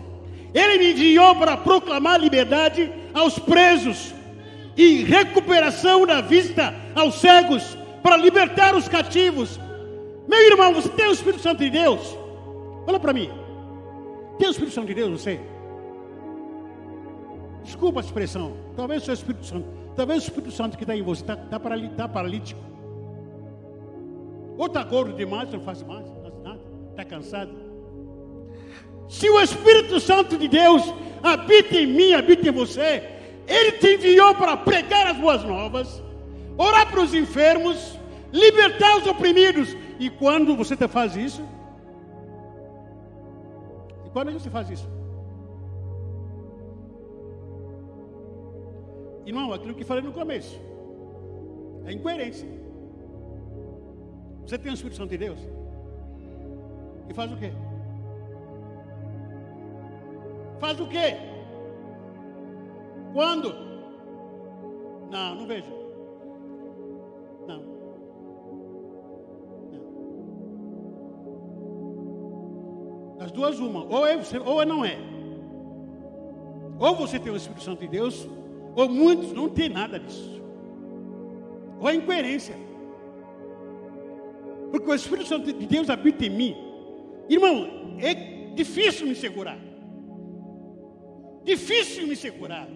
Ele me enviou para proclamar liberdade aos presos e recuperação da vista aos cegos, para libertar os cativos. Meu irmão, você tem o Espírito Santo de Deus? Olha para mim. Tem o Espírito Santo de Deus, você? Desculpa a expressão. Talvez o seu Espírito Santo, talvez o Espírito Santo que está em você está tá, tá paralítico. Ou está gordo demais, não faz mais, não faz nada, está cansado. Se o Espírito Santo de Deus habita em mim, habita em você, Ele te enviou para pregar as boas novas, orar para os enfermos, libertar os oprimidos. E quando você faz isso? E quando você faz isso? Irmão, aquilo que falei no começo. É incoerência. Você tem o Espírito Santo de Deus? E faz o quê? Faz o quê? Quando? Não, não vejo. Não. não. Das duas, uma. Ou é, ou é não é. Ou você tem o Espírito Santo de Deus, ou muitos não tem nada disso. Ou é incoerência. Porque o Espírito Santo de Deus habita em mim. Irmão, é difícil me segurar. Difícil me segurar.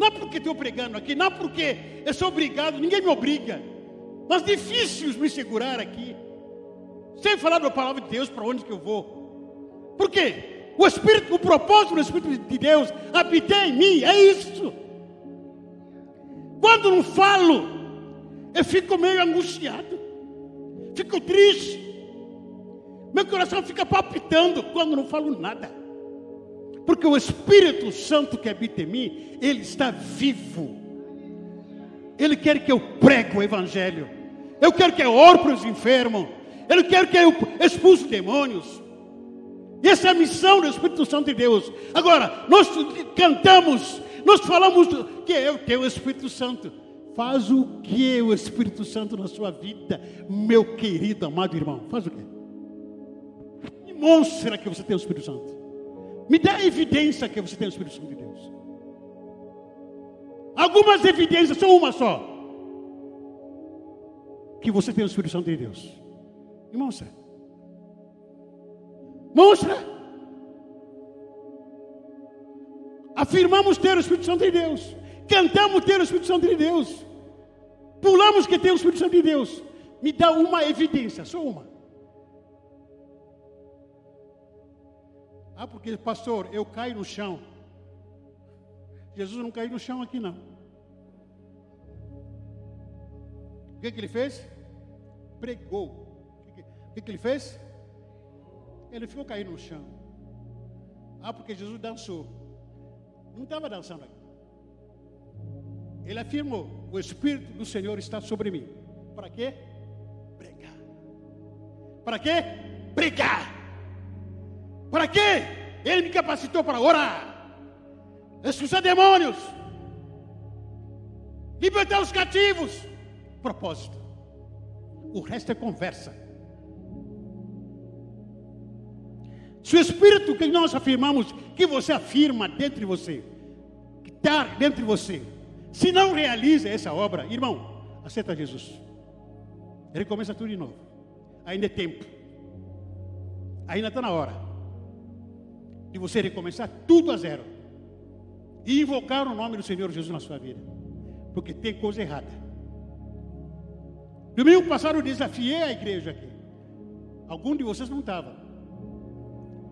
Não é porque estou pregando aqui, não é porque eu sou obrigado, ninguém me obriga. Mas difícil me segurar aqui. Sem falar da palavra de Deus para onde que eu vou. Por quê? O Espírito, o propósito do Espírito de Deus habita em mim, é isso. Quando não falo, eu fico meio angustiado fico triste. Meu coração fica palpitando quando não falo nada. Porque o Espírito Santo que habita em mim, ele está vivo. Ele quer que eu pregue o Evangelho. Eu quero que eu ore para os enfermos. Ele quer que eu expulse demônios. E essa é a missão do Espírito Santo de Deus. Agora, nós cantamos, nós falamos que eu tenho o Espírito Santo. Faz o que o Espírito Santo na sua vida, meu querido amado irmão? Faz o que? Demonstra que você tem o Espírito Santo. Me dá evidência que você tem o Espírito Santo de Deus. Algumas evidências, só uma só. Que você tem o Espírito Santo de Deus. E mostra. Mostra. Afirmamos ter o Espírito Santo de Deus. Cantamos ter o Espírito Santo de Deus. Pulamos que tem o Espírito Santo de Deus. Me dá uma evidência, só uma. Ah, porque, pastor, eu caio no chão. Jesus não caiu no chão aqui, não. O que, que ele fez? Pregou. O que, que, que ele fez? Ele ficou caído no chão. Ah, porque Jesus dançou. Não estava dançando aqui. Ele afirmou: O Espírito do Senhor está sobre mim. Para quê? Pregar. Para quê? Pregar. Para quê? Ele me capacitou para orar, expulsar demônios, libertar os cativos. Propósito. O resto é conversa. Se o Espírito que nós afirmamos, que você afirma dentro de você, que está dentro de você, se não realiza essa obra, irmão, aceita Jesus. Ele começa tudo de novo. Ainda é tempo. Ainda está na hora de você recomeçar tudo a zero e invocar o nome do Senhor Jesus na sua vida, porque tem coisa errada. Domingo passado eu desafiei a igreja aqui. Algum de vocês não estava.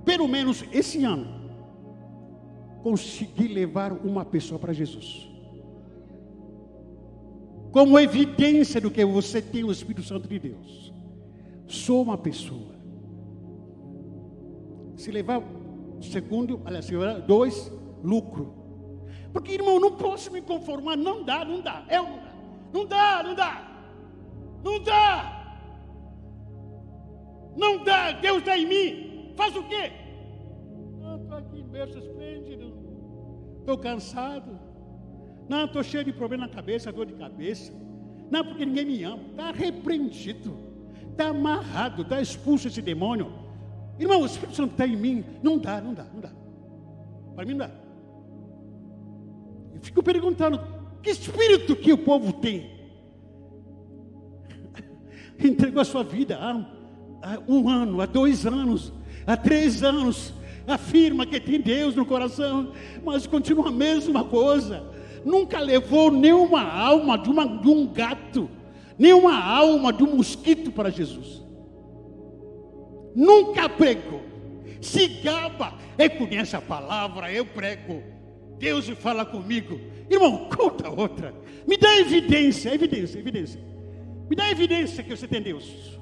Pelo menos esse ano, consegui levar uma pessoa para Jesus. Como evidência do que você tem o Espírito Santo de Deus. Sou uma pessoa. Se levar Segundo, aliás, dois, lucro. Porque, irmão, não posso me conformar. Não dá, não dá. É não dá. Não dá, não dá. Não dá. Dá. Deus está em mim. Faz o quê? Não, estou aqui berço esplêndido. Estou cansado. Não, estou cheio de problema na cabeça, dor de cabeça. Não, porque ninguém me ama. Está repreendido. Está amarrado. Está expulso esse demônio. Irmão, o Espírito Santo está em mim. Não dá, não dá, não dá. Para mim não dá. Eu fico perguntando: que espírito que o povo tem? Entregou a sua vida há, um ano, há dois anos, há três anos. Afirma que tem Deus no coração, mas continua a mesma coisa. Nunca levou nenhuma alma de, uma, de um gato, nenhuma alma de um mosquito para Jesus nunca pregou. Se gaba, eu conheço a palavra, eu prego. Deus fala comigo. Irmão, conta outra. Me dá evidência, evidência, evidência. Me dá evidência que você tem Deus.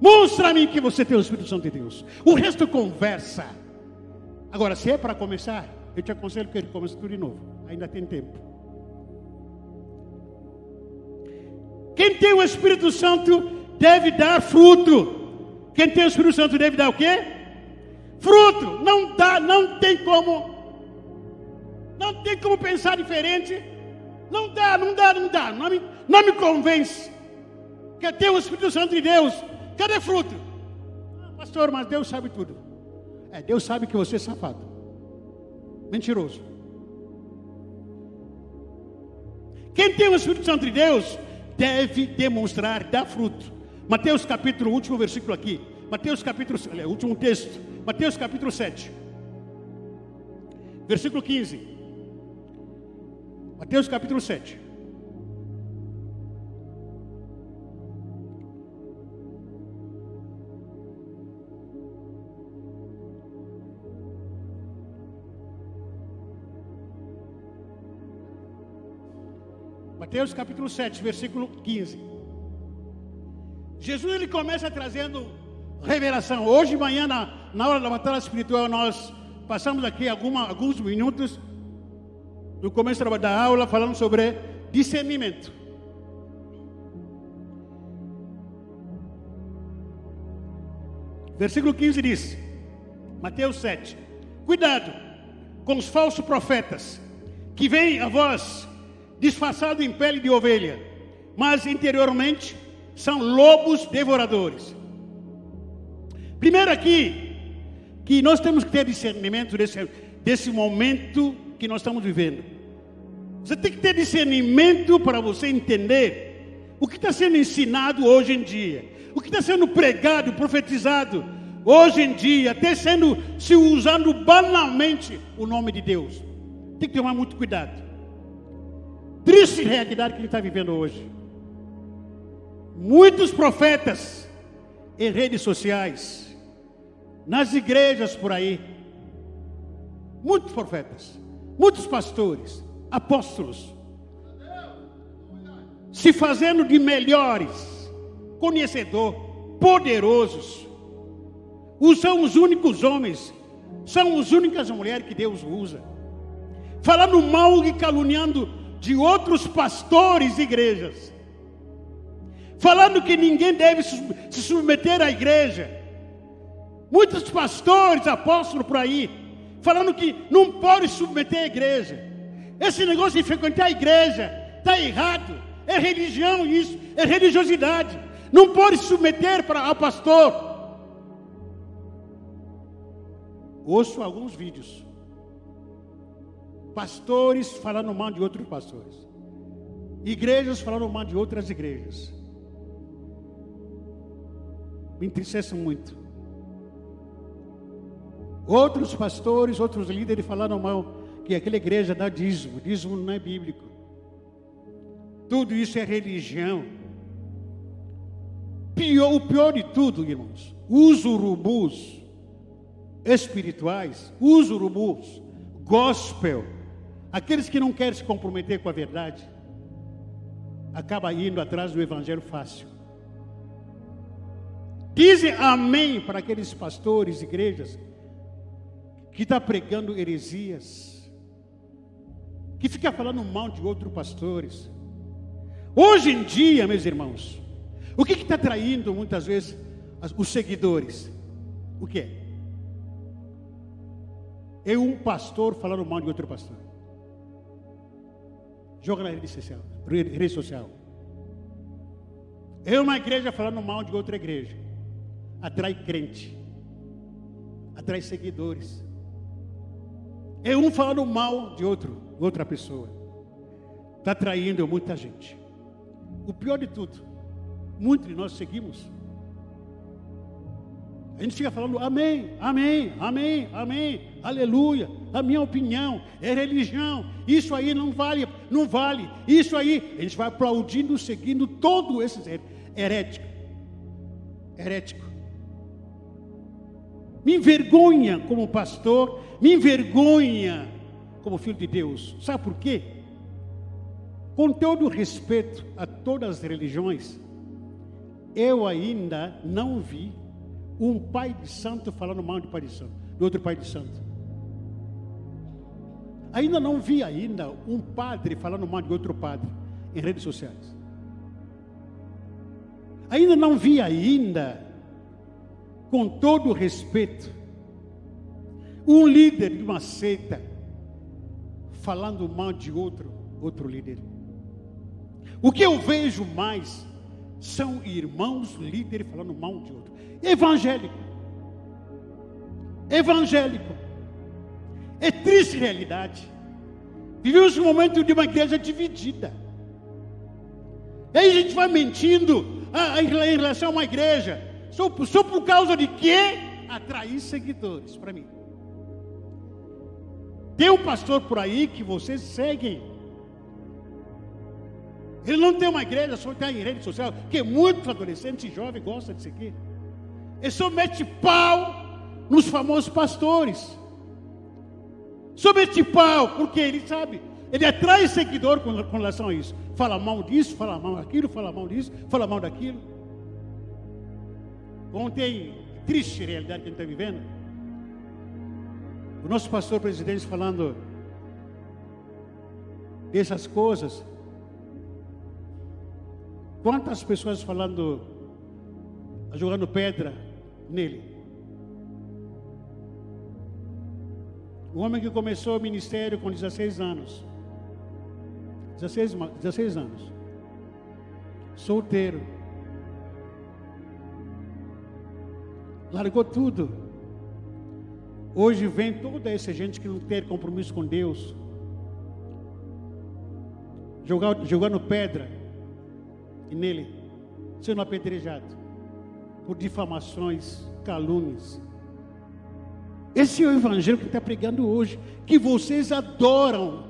Mostra-me que você tem o Espírito Santo de Deus. O resto conversa. Agora, se é para começar, eu te aconselho que ele comece tudo de novo. Ainda tem tempo. Quem tem o Espírito Santo deve dar fruto. Quem tem o Espírito Santo deve dar o quê? Fruto. Não dá, não tem como. Não tem como pensar diferente. Não dá, não dá, não dá. Não me, não me convence. Que tem o Espírito Santo de Deus. Cadê fruto? Ah, pastor, mas Deus sabe tudo. É, Deus sabe que você é safado. Mentiroso. Quem tem o Espírito Santo de Deus deve demonstrar, dar fruto. Mateus capítulo, último versículo aqui. Mateus capítulo, último texto. Mateus capítulo 7. Versículo 15. Mateus capítulo 7. Mateus capítulo 7, versículo 15. Jesus ele começa trazendo revelação. Hoje de manhã, na, na hora da batalha espiritual, nós passamos aqui alguma, alguns minutos no começo da aula falando sobre discernimento. Versículo 15 diz, Mateus 7: Cuidado com os falsos profetas que vêm a vós disfarçados em pele de ovelha, mas interiormente são lobos devoradores. Primeiro aqui, que nós temos que ter discernimento desse, desse momento que nós estamos vivendo. Você tem que ter discernimento para você entender o que está sendo ensinado hoje em dia o que está sendo pregado, profetizado, hoje em dia, até sendo se usando banalmente o nome de Deus. Tem que tomar muito cuidado. Triste realidade que a gente está vivendo hoje. Muitos profetas em redes sociais, nas igrejas por aí, muitos profetas, muitos pastores, apóstolos, se fazendo de melhores, conhecedor, poderosos. São os únicos homens, são as únicas mulheres que Deus usa. Falando mal e caluniando de outros pastores e igrejas. Falando que ninguém deve se submeter à igreja. Muitos pastores, apóstolos por aí, falando que não pode submeter à igreja. Esse negócio de frequentar a igreja está errado. É religião isso, é religiosidade não pode se submeter para, ao pastor. Ouço alguns vídeos. Pastores falando mal de outros pastores. Igrejas falando mal de outras igrejas. Me entristece muito. Outros pastores, outros líderes falaram mal que aquela igreja dá dízimo. Dízimo não é bíblico. Tudo isso é religião. Pior, o pior de tudo, irmãos, os urubus espirituais, os urubus, gospel, aqueles que não querem se comprometer com a verdade, acaba indo atrás do evangelho fácil. Dizem amém para aqueles pastores, igrejas, que está pregando heresias, que fica falando mal de outros pastores. Hoje em dia, meus irmãos, o que está traindo muitas vezes os seguidores? O que é? É um pastor falando mal de outro pastor. Joga na rede social. Rede social. É uma igreja falando mal de outra igreja. Atrai crente. Atrai seguidores. É um falando mal de outro, outra pessoa. Está traindo muita gente. O pior de tudo Muitos de nós seguimos. A gente fica falando amém, amém, amém, amém, aleluia. A minha opinião é religião. Isso aí não vale, não vale. Isso aí, a gente vai aplaudindo, seguindo todo esse herético. Herético. Me envergonha como pastor, me envergonha como filho de Deus. Sabe por quê? Com todo respeito a todas as religiões, eu ainda não vi um pai de santo falando mal de pai de santo, do outro pai de santo. Ainda não vi ainda um padre falando mal de outro padre em redes sociais. Ainda não vi ainda, com todo respeito, um líder de uma seita falando mal de outro, outro líder. O que eu vejo mais são irmãos líderes falando mal de outro. Evangélico. Evangélico. É triste realidade. Vivemos um momento de uma igreja dividida. E aí a gente vai mentindo a, a, em relação a uma igreja. Só, só por causa de quê? Atrair seguidores para mim. Tem um pastor por aí que vocês seguem. Ele não tem uma igreja, só tem em rede social, que muitos adolescentes e jovens gostam disso aqui. Ele só mete pau nos famosos pastores. Só mete pau, porque ele sabe, ele atrai seguidor com, com relação a isso. Fala mal disso, fala mal daquilo, fala mal disso, fala mal daquilo. Ontem, triste realidade que a gente está vivendo. O nosso pastor presidente falando dessas coisas. Quantas pessoas falando, jogando pedra nele? Um homem que começou o ministério com 16 anos. 16, 16 anos. Solteiro. Largou tudo. Hoje vem toda essa gente que não tem compromisso com Deus. Jogar, jogando pedra e nele, sendo apedrejado por difamações, calúnias. Esse é o evangelho que está pregando hoje, que vocês adoram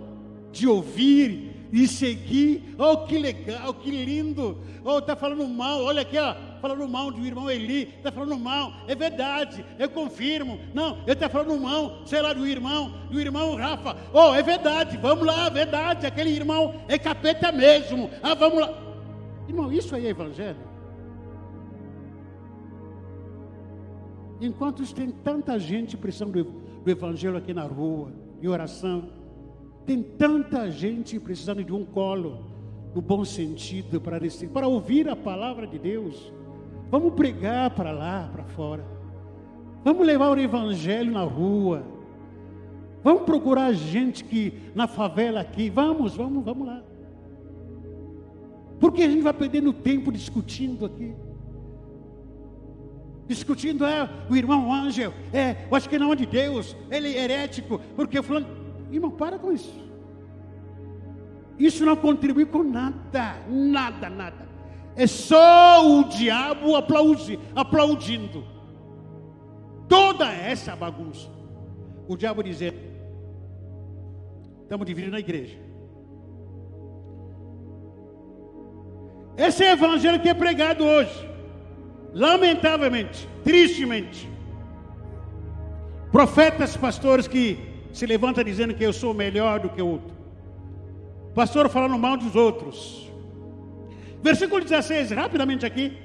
de ouvir e seguir. Oh, que legal, que lindo. Oh, está falando mal, olha aqui, ó, falando mal do irmão Eli, está falando mal, é verdade, eu confirmo. Não, ele está falando mal, sei lá, do irmão, do irmão Rafa. Oh, é verdade, vamos lá, é verdade, aquele irmão é capeta mesmo. Ah, vamos lá. Irmão, isso aí é evangelho. Enquanto tem tanta gente precisando do evangelho aqui na rua, em oração, tem tanta gente precisando de um colo, no bom sentido, para, para ouvir a palavra de Deus. Vamos pregar para lá, para fora. Vamos levar o evangelho na rua. Vamos procurar gente que na favela aqui. Vamos, vamos, vamos lá. Porque a gente vai perdendo tempo discutindo aqui discutindo, é, o irmão Ângelo, é, eu acho que não é de Deus, ele é herético, porque falando, irmão, para com isso. Isso não contribui com nada, nada, nada. É só o diabo aplaudir, aplaudindo. Toda essa bagunça. O diabo dizendo, estamos dividindo a igreja. Esse é o evangelho que é pregado hoje lamentavelmente, tristemente, profetas, pastores que se levantam dizendo que eu sou melhor do que o outro, pastor falando mal dos outros. Versículo 16, rapidamente aqui,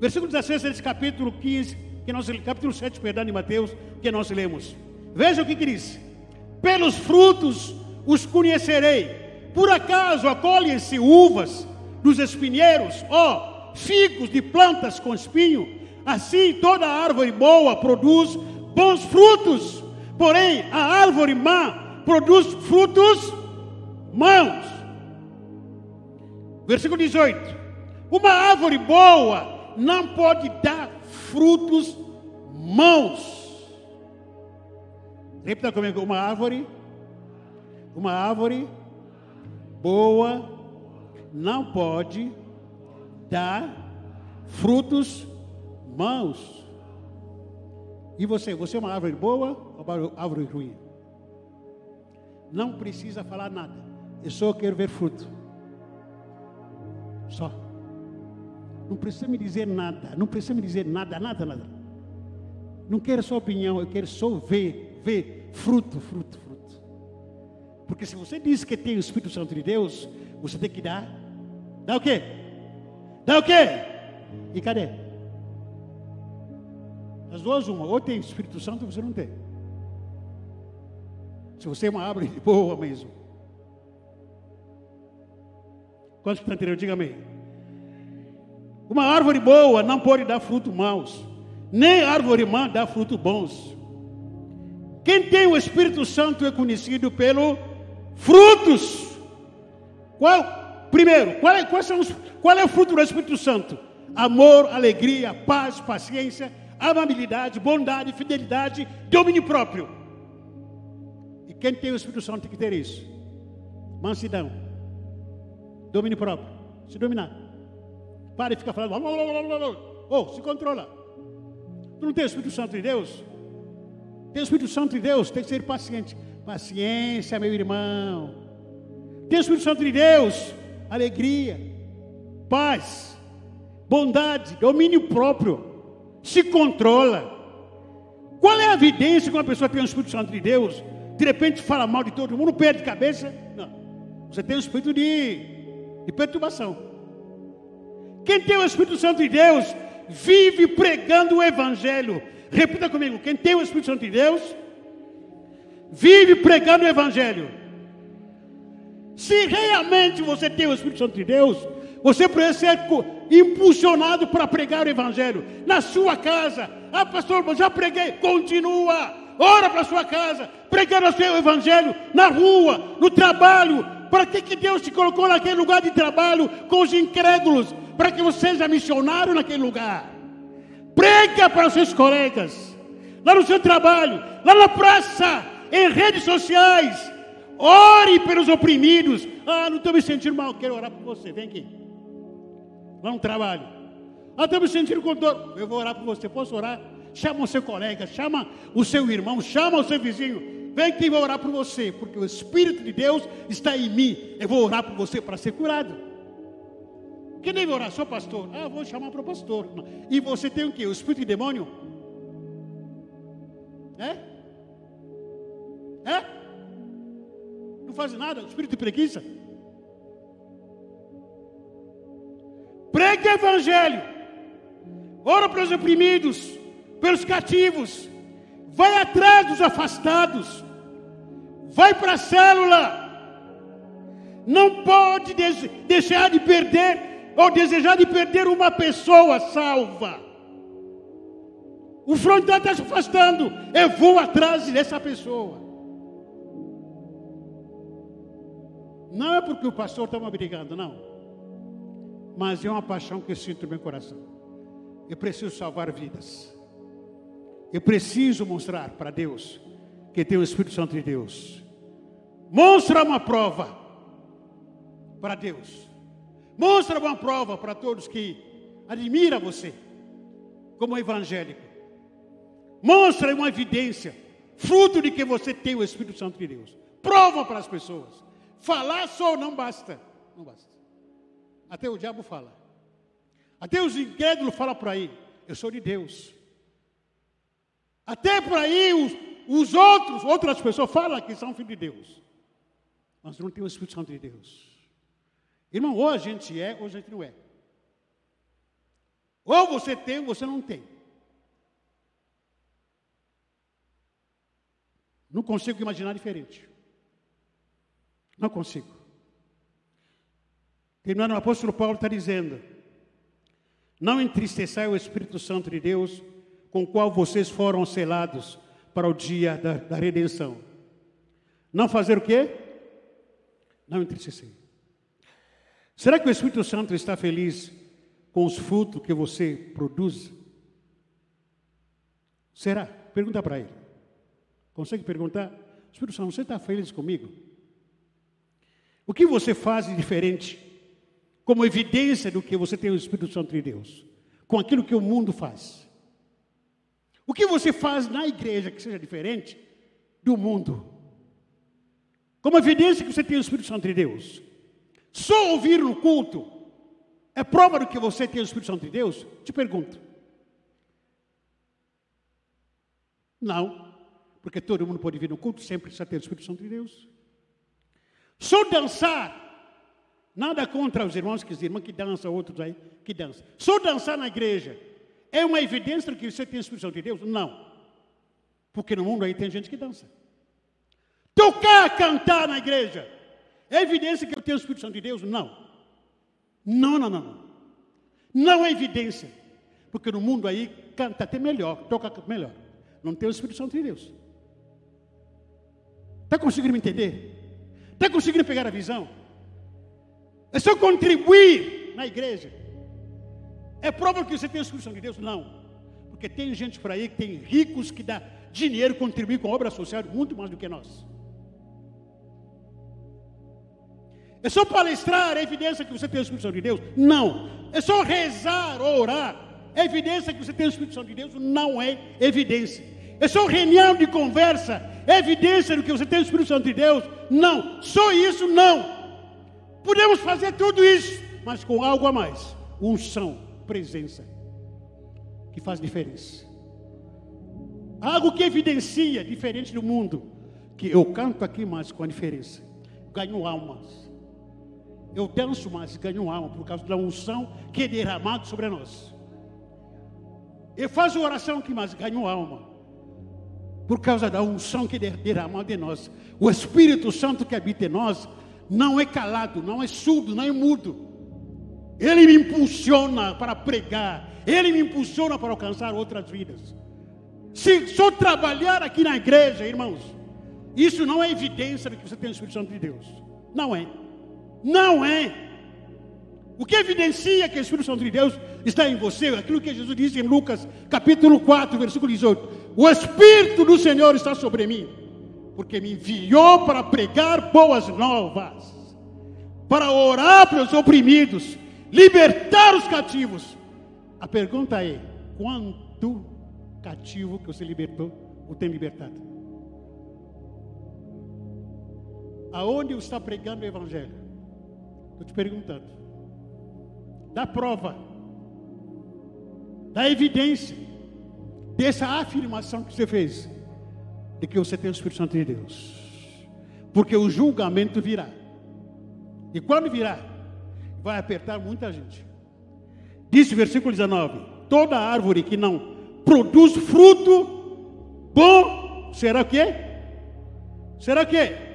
versículo 16 desse capítulo 15, que nós, capítulo 7, perdão, de Mateus, que nós lemos. Veja o que, que diz: Pelos frutos os conhecerei. Por acaso acolhem-se uvas dos espinheiros? Ó, oh, figos de plantas com espinho, assim toda árvore boa produz bons frutos, porém a árvore má produz frutos maus. Versículo 18: Uma árvore boa não pode dar frutos maus. Repita comigo: uma árvore, uma árvore boa não pode dá frutos maus. E você, você é uma árvore boa ou uma árvore ruim? Não precisa falar nada. Eu só quero ver fruto. Só. Não precisa me dizer nada. Não precisa me dizer nada, nada, nada. Não quero só opinião, eu quero só ver, ver fruto, fruto, fruto. Porque se você diz que tem o Espírito Santo de Deus, você tem que dar. Dá o quê? Dá o quê? E cadê? As duas, uma. Ou tem Espírito Santo ou você não tem. Se você é uma árvore boa mesmo. Quantos que estão entendendo? Diga amém. Uma árvore boa não pode dar frutos maus. Nem árvore má dá frutos bons. Quem tem o Espírito Santo é conhecido pelo frutos. Qual? Primeiro, qual é, quais são os, qual é o fruto do Espírito Santo? Amor, alegria, paz, paciência, amabilidade, bondade, fidelidade, domínio próprio. E quem tem o Espírito Santo tem que ter isso. Mansidão, domínio próprio, se dominar. Para de ficar falando, oh, se controla. Tu não tem o Espírito Santo de Deus? Tem o Espírito Santo de Deus, tem que ser paciente. Paciência, meu irmão. Tem o Espírito Santo de Deus, alegria, paz, bondade, domínio próprio, se controla. Qual é a evidência que uma pessoa tem o Espírito Santo de Deus, de repente fala mal de todo mundo, perde cabeça? Não. Você tem o espírito de, de perturbação. Quem tem o Espírito Santo de Deus vive pregando o Evangelho, Repita comigo: quem tem o Espírito Santo de Deus, vive pregando o Evangelho. Se realmente você tem o Espírito Santo de Deus, você precisa ser impulsionado para pregar o Evangelho na sua casa. Ah, pastor, já preguei. Continua. Ora para a sua casa, pregando o seu Evangelho na rua, no trabalho. Para que, que Deus te colocou naquele lugar de trabalho com os incrédulos? Para que você seja missionário naquele lugar. Prega para os seus colegas, lá no seu trabalho, lá na praça, em redes sociais. Ore pelos oprimidos. Ah, não estou me sentindo mal, quero orar por você. Vem aqui. Lá no trabalho. Ah, estou me sentindo com dor. Eu vou orar por você. Posso orar? Chama o seu colega, chama o seu irmão, chama o seu vizinho. Vem que eu vou orar por você, porque o Espírito de Deus está em mim. Eu vou orar por você para ser curado. Deve orar? Sou pastor. Ah, vou chamar para o pastor. E você tem o que? O espírito de demônio? É? É? Não faz nada? O espírito de preguiça? Pregue o evangelho. Ora para os oprimidos, pelos cativos. Vai atrás dos afastados. Vai para a célula. Não pode deixar de perder ou desejar de perder uma pessoa salva. O frontal está se afastando. Eu vou atrás dessa pessoa. Não é porque o pastor está me brigando, não mas é uma paixão que eu sinto no meu coração. Eu preciso salvar vidas. Eu preciso mostrar para Deus que tem o Espírito Santo de Deus. Mostra uma prova para Deus. Mostra uma prova para todos que admiram você como evangélico. Mostra uma evidência, fruto de que você tem o Espírito Santo de Deus. Prova para as pessoas. Falar só não basta. Não basta. Até o diabo fala. Até os incrédulos falam por aí: Eu sou de Deus. Até por aí os, os outros, outras pessoas falam que são filhos de Deus. Mas não tem o Espírito Santo de Deus. Irmão, ou a gente é, ou a gente não é. Ou você tem, ou você não tem. Não consigo imaginar diferente. Não consigo. Terminando, o apóstolo Paulo está dizendo: Não entristeçai o Espírito Santo de Deus, com o qual vocês foram selados para o dia da, da redenção. Não fazer o quê? Não entristecer. Será que o Espírito Santo está feliz com os frutos que você produz? Será? Pergunta para ele. Consegue perguntar? Espírito Santo, você está feliz comigo? O que você faz de diferente como evidência do que você tem o Espírito Santo de Deus, com aquilo que o mundo faz. O que você faz na igreja que seja diferente do mundo? Como evidência que você tem o Espírito Santo de Deus. Só ouvir no culto é prova do que você tem o Espírito Santo de Deus? Te pergunto. Não, porque todo mundo pode vir no culto sempre precisa ter o Espírito Santo de Deus. Só dançar Nada contra os irmãos que irmãos que dançam, outros aí que dançam. Só dançar na igreja é uma evidência que você tem a Espírito de Deus? Não. Porque no mundo aí tem gente que dança. Tocar, cantar na igreja é evidência que eu tenho o Espírito Santo de Deus? Não. Não, não, não. Não, é evidência. Porque no mundo aí canta até melhor, toca melhor. Não tem o Espírito Santo de Deus. Está conseguindo me entender? Está conseguindo pegar a visão? É só contribuir na igreja. É prova que você tem a inscrição de Deus? Não. Porque tem gente por aí que tem ricos que dá dinheiro contribuir com obra social muito mais do que nós. É só palestrar, é evidência que você tem a inscrição de Deus? Não. É só rezar ou orar. É evidência que você tem a inscrição de Deus? Não é evidência. É só reunião de conversa. É evidência do que você tem o Espírito Santo de Deus? Não. Só isso não. Podemos fazer tudo isso, mas com algo a mais: unção, presença, que faz diferença. Algo que evidencia diferente do mundo, que eu canto aqui, mas com a diferença, ganho almas. Eu danço, mas ganho alma por causa da unção que é derramado sobre nós. E faz uma oração que mais ganhou alma. Por causa da unção que derramou de nós. O Espírito Santo que habita em nós não é calado, não é surdo, não é mudo. Ele me impulsiona para pregar. Ele me impulsiona para alcançar outras vidas. Se só trabalhar aqui na igreja, irmãos, isso não é evidência de que você tem o Espírito Santo de Deus. Não é. Não é. O que evidencia que o Espírito Santo de Deus está em você, aquilo que Jesus disse em Lucas, capítulo 4, versículo 18: O Espírito do Senhor está sobre mim, porque me enviou para pregar boas novas, para orar pelos oprimidos, libertar os cativos. A pergunta é: quanto cativo que você libertou ou tem libertado? Aonde está pregando o Evangelho? Estou te perguntando. Dá prova, dá evidência dessa afirmação que você fez, de que você tem o Espírito Santo de Deus. Porque o julgamento virá. E quando virá, vai apertar muita gente. Diz o versículo 19: toda árvore que não produz fruto bom, será o quê? Será o quê?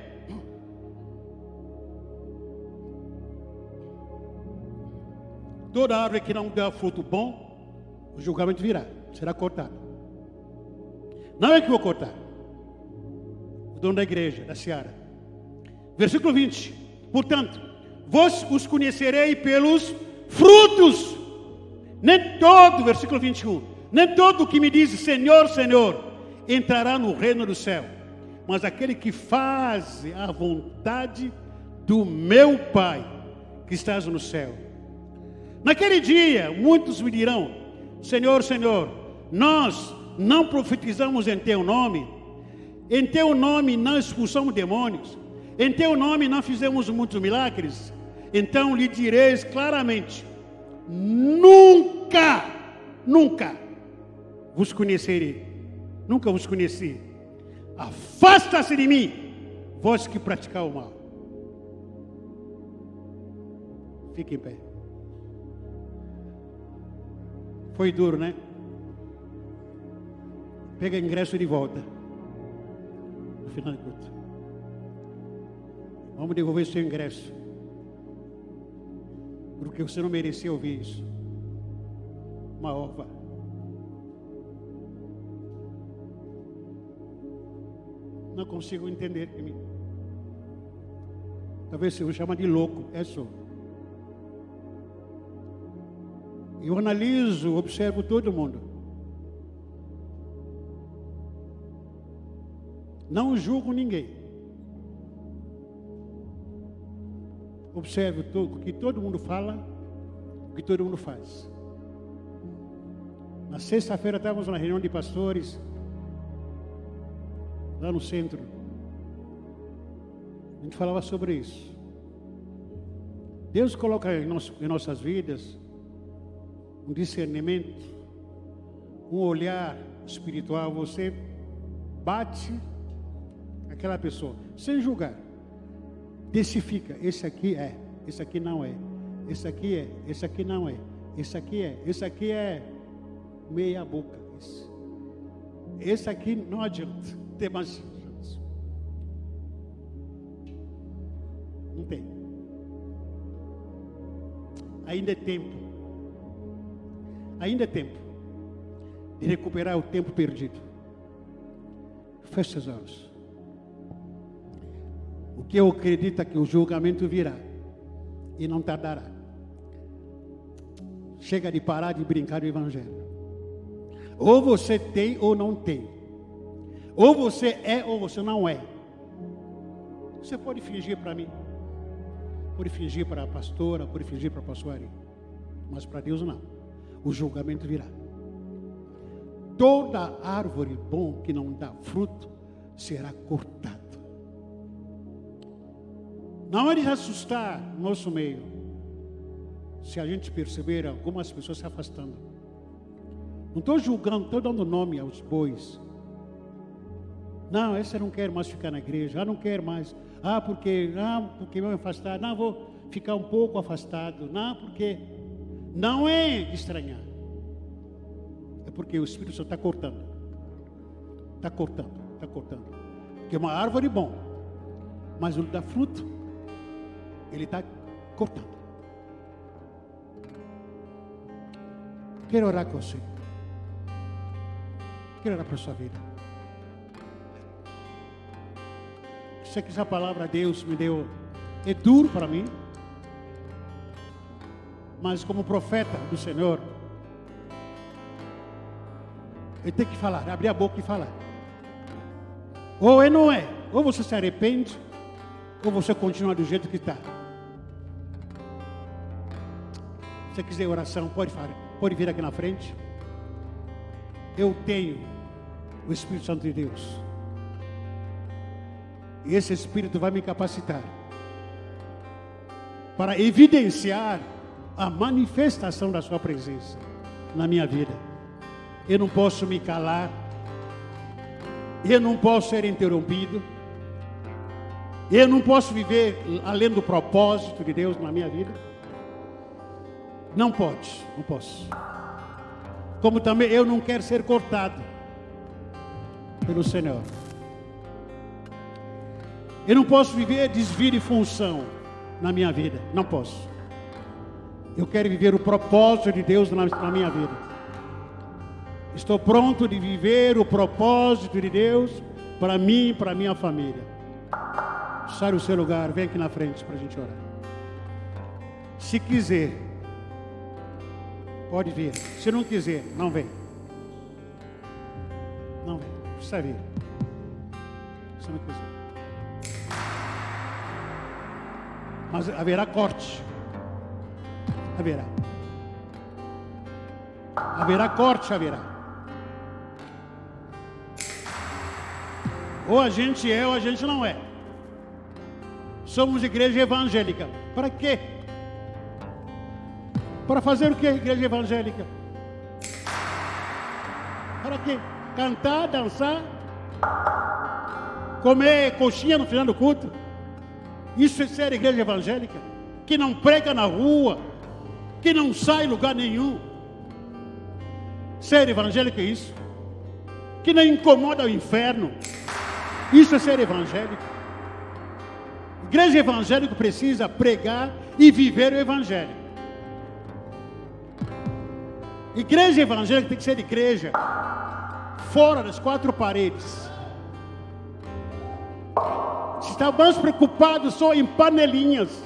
Toda árvore que não dá fruto bom, o julgamento virá, será cortado. Não é que vou cortar. O dono da igreja, da seara. Versículo 20. Portanto, vós os conhecerei pelos frutos. Nem todo, versículo 21. Nem todo que me diz Senhor, Senhor, entrará no reino do céu. Mas aquele que faz a vontade do meu Pai que estás no céu. Naquele dia, muitos me dirão: Senhor, Senhor, nós não profetizamos em Teu nome, em Teu nome não expulsamos demônios, em Teu nome não fizemos muitos milagres. Então lhe direis claramente: Nunca, nunca vos conhecerei, nunca vos conheci. Afasta-se de mim, vós que praticais o mal. Fique em pé. Foi duro, né? Pega ingresso de volta. No final de culto. Vamos devolver seu ingresso. Porque você não merecia ouvir isso. Uma ova. Não consigo entender. Talvez você me chama de louco. É só. Eu analiso, observo todo mundo. Não julgo ninguém. Observo o que todo mundo fala, o que todo mundo faz. Na sexta-feira estávamos na reunião de pastores, lá no centro. A gente falava sobre isso. Deus coloca em, em nossas vidas um discernimento, um olhar espiritual, você bate aquela pessoa, sem julgar. Decifica, esse aqui é, esse aqui não é, esse aqui é, esse aqui não é, esse aqui é, esse aqui é meia boca. Esse, esse aqui não adianta ter mais. Não tem. Ainda é tempo Ainda é tempo de recuperar o tempo perdido. Feche seus olhos. O que eu acredito é que o julgamento virá e não tardará. Chega de parar de brincar do Evangelho. Ou você tem ou não tem. Ou você é ou você não é. Você pode fingir para mim. Pode fingir para a pastora, pode fingir para a pastora. Mas para Deus não o julgamento virá. Toda árvore bom que não dá fruto será cortada. Não é de assustar nosso meio, se a gente perceber algumas pessoas se afastando. Não estou julgando, estou dando nome aos bois. Não, esse não quer mais ficar na igreja. Ah, não quer mais. Ah, porque, ah, porque me afastar. Não, vou ficar um pouco afastado. Não, porque não é estranhar. É porque o Espírito Santo está cortando. Está cortando, está cortando. Porque é uma árvore bom, mas não dá fruto. Ele está cortando. Quero orar com você. Quero orar para a sua vida. Sei que essa palavra Deus me deu é duro para mim. Mas como profeta do Senhor, ele tem que falar, abrir a boca e falar. Ou é não é. Ou você se arrepende, ou você continua do jeito que está. Se você quiser oração, pode, pode vir aqui na frente. Eu tenho o Espírito Santo de Deus. E esse Espírito vai me capacitar para evidenciar a manifestação da Sua presença na minha vida. Eu não posso me calar, eu não posso ser interrompido, eu não posso viver além do propósito de Deus na minha vida. Não pode, não posso. Como também eu não quero ser cortado pelo Senhor. Eu não posso viver desvio de função na minha vida. Não posso. Eu quero viver o propósito de Deus na, na minha vida. Estou pronto de viver o propósito de Deus para mim e para minha família. Sai do seu lugar, vem aqui na frente para a gente orar. Se quiser, pode vir. Se não quiser, não vem. Não vem, precisa vir. Se não quiser. Mas haverá corte. Haverá. Haverá corte, haverá. Ou a gente é ou a gente não é. Somos igreja evangélica. Para quê? Para fazer o que, igreja evangélica? Para quê? Cantar, dançar, comer coxinha no final do culto. Isso é ser igreja evangélica, que não prega na rua, que não sai lugar nenhum. Ser evangélico é isso. Que não incomoda o inferno. Isso é ser evangélico. Igreja evangélica precisa pregar e viver o evangelho. Igreja evangélica tem que ser igreja fora das quatro paredes está mais preocupado só em panelinhas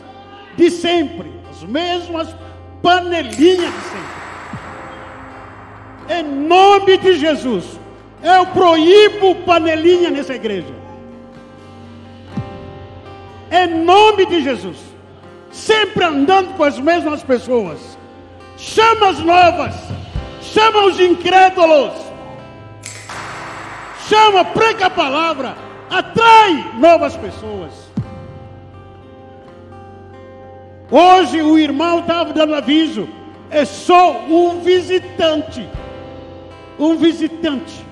de sempre, as mesmas panelinhas de sempre. Em nome de Jesus, eu proíbo panelinha nessa igreja. Em nome de Jesus, sempre andando com as mesmas pessoas. Chama as novas, chama os incrédulos, chama, prega a palavra atrai novas pessoas. Hoje o irmão estava dando aviso, é só um visitante. Um visitante.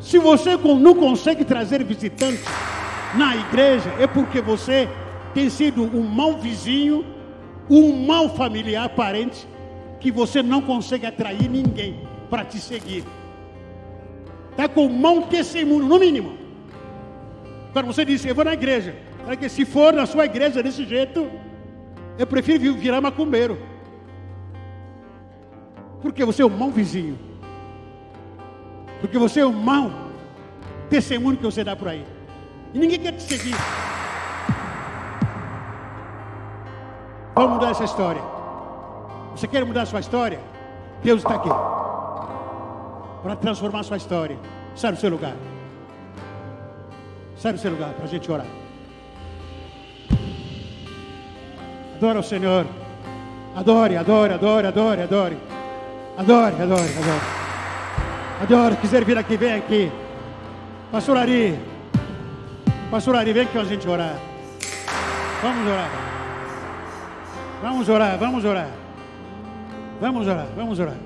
Se você não consegue trazer visitante na igreja, é porque você tem sido um mau vizinho, um mau familiar parente, que você não consegue atrair ninguém para te seguir está com mão testemunho, no mínimo. Quando você diz, eu vou na igreja. Porque se for na sua igreja desse jeito, eu prefiro virar macumbeiro. Porque você é um mau vizinho. Porque você é um mau testemunho que você dá por aí. E ninguém quer te seguir. Vamos mudar essa história. Você quer mudar a sua história? Deus está aqui para transformar a sua história. Sai do seu lugar. Sai do seu lugar para a gente orar. Adora o Senhor. Adore, adore, adore, adore, adore. Adore, adore, adore. Adore. Quiser vir aqui, vem aqui. Pastor Ari. Pastor Ari, vem aqui a gente orar. Vamos orar. Vamos orar, vamos orar. Vamos orar, vamos orar.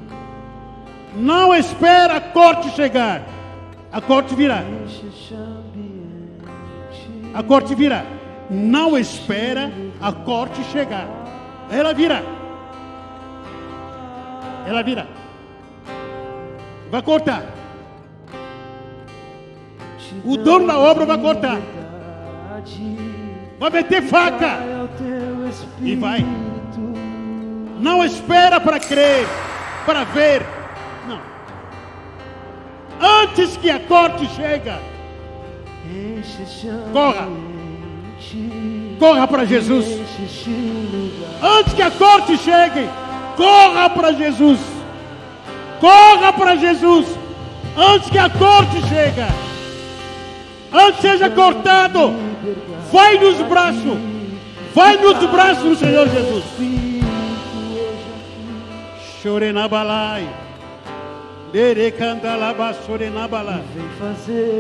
Não espera a corte chegar. A corte virá. A corte virá. Não espera a corte chegar. Ela virá. Ela virá. Vai cortar. O dono da obra vai cortar. Vai meter faca. E vai. Não espera para crer, para ver. Não. Antes que a corte chega, corra. Corra para Jesus. Antes que a corte chegue, corra para Jesus. Corra para Jesus. Antes que a corte chegue. Antes seja cortado. Vai nos braços. Vai nos braços do Senhor Jesus. Chorenabalai. Derecandalaba, chorenabalai. Vem fazer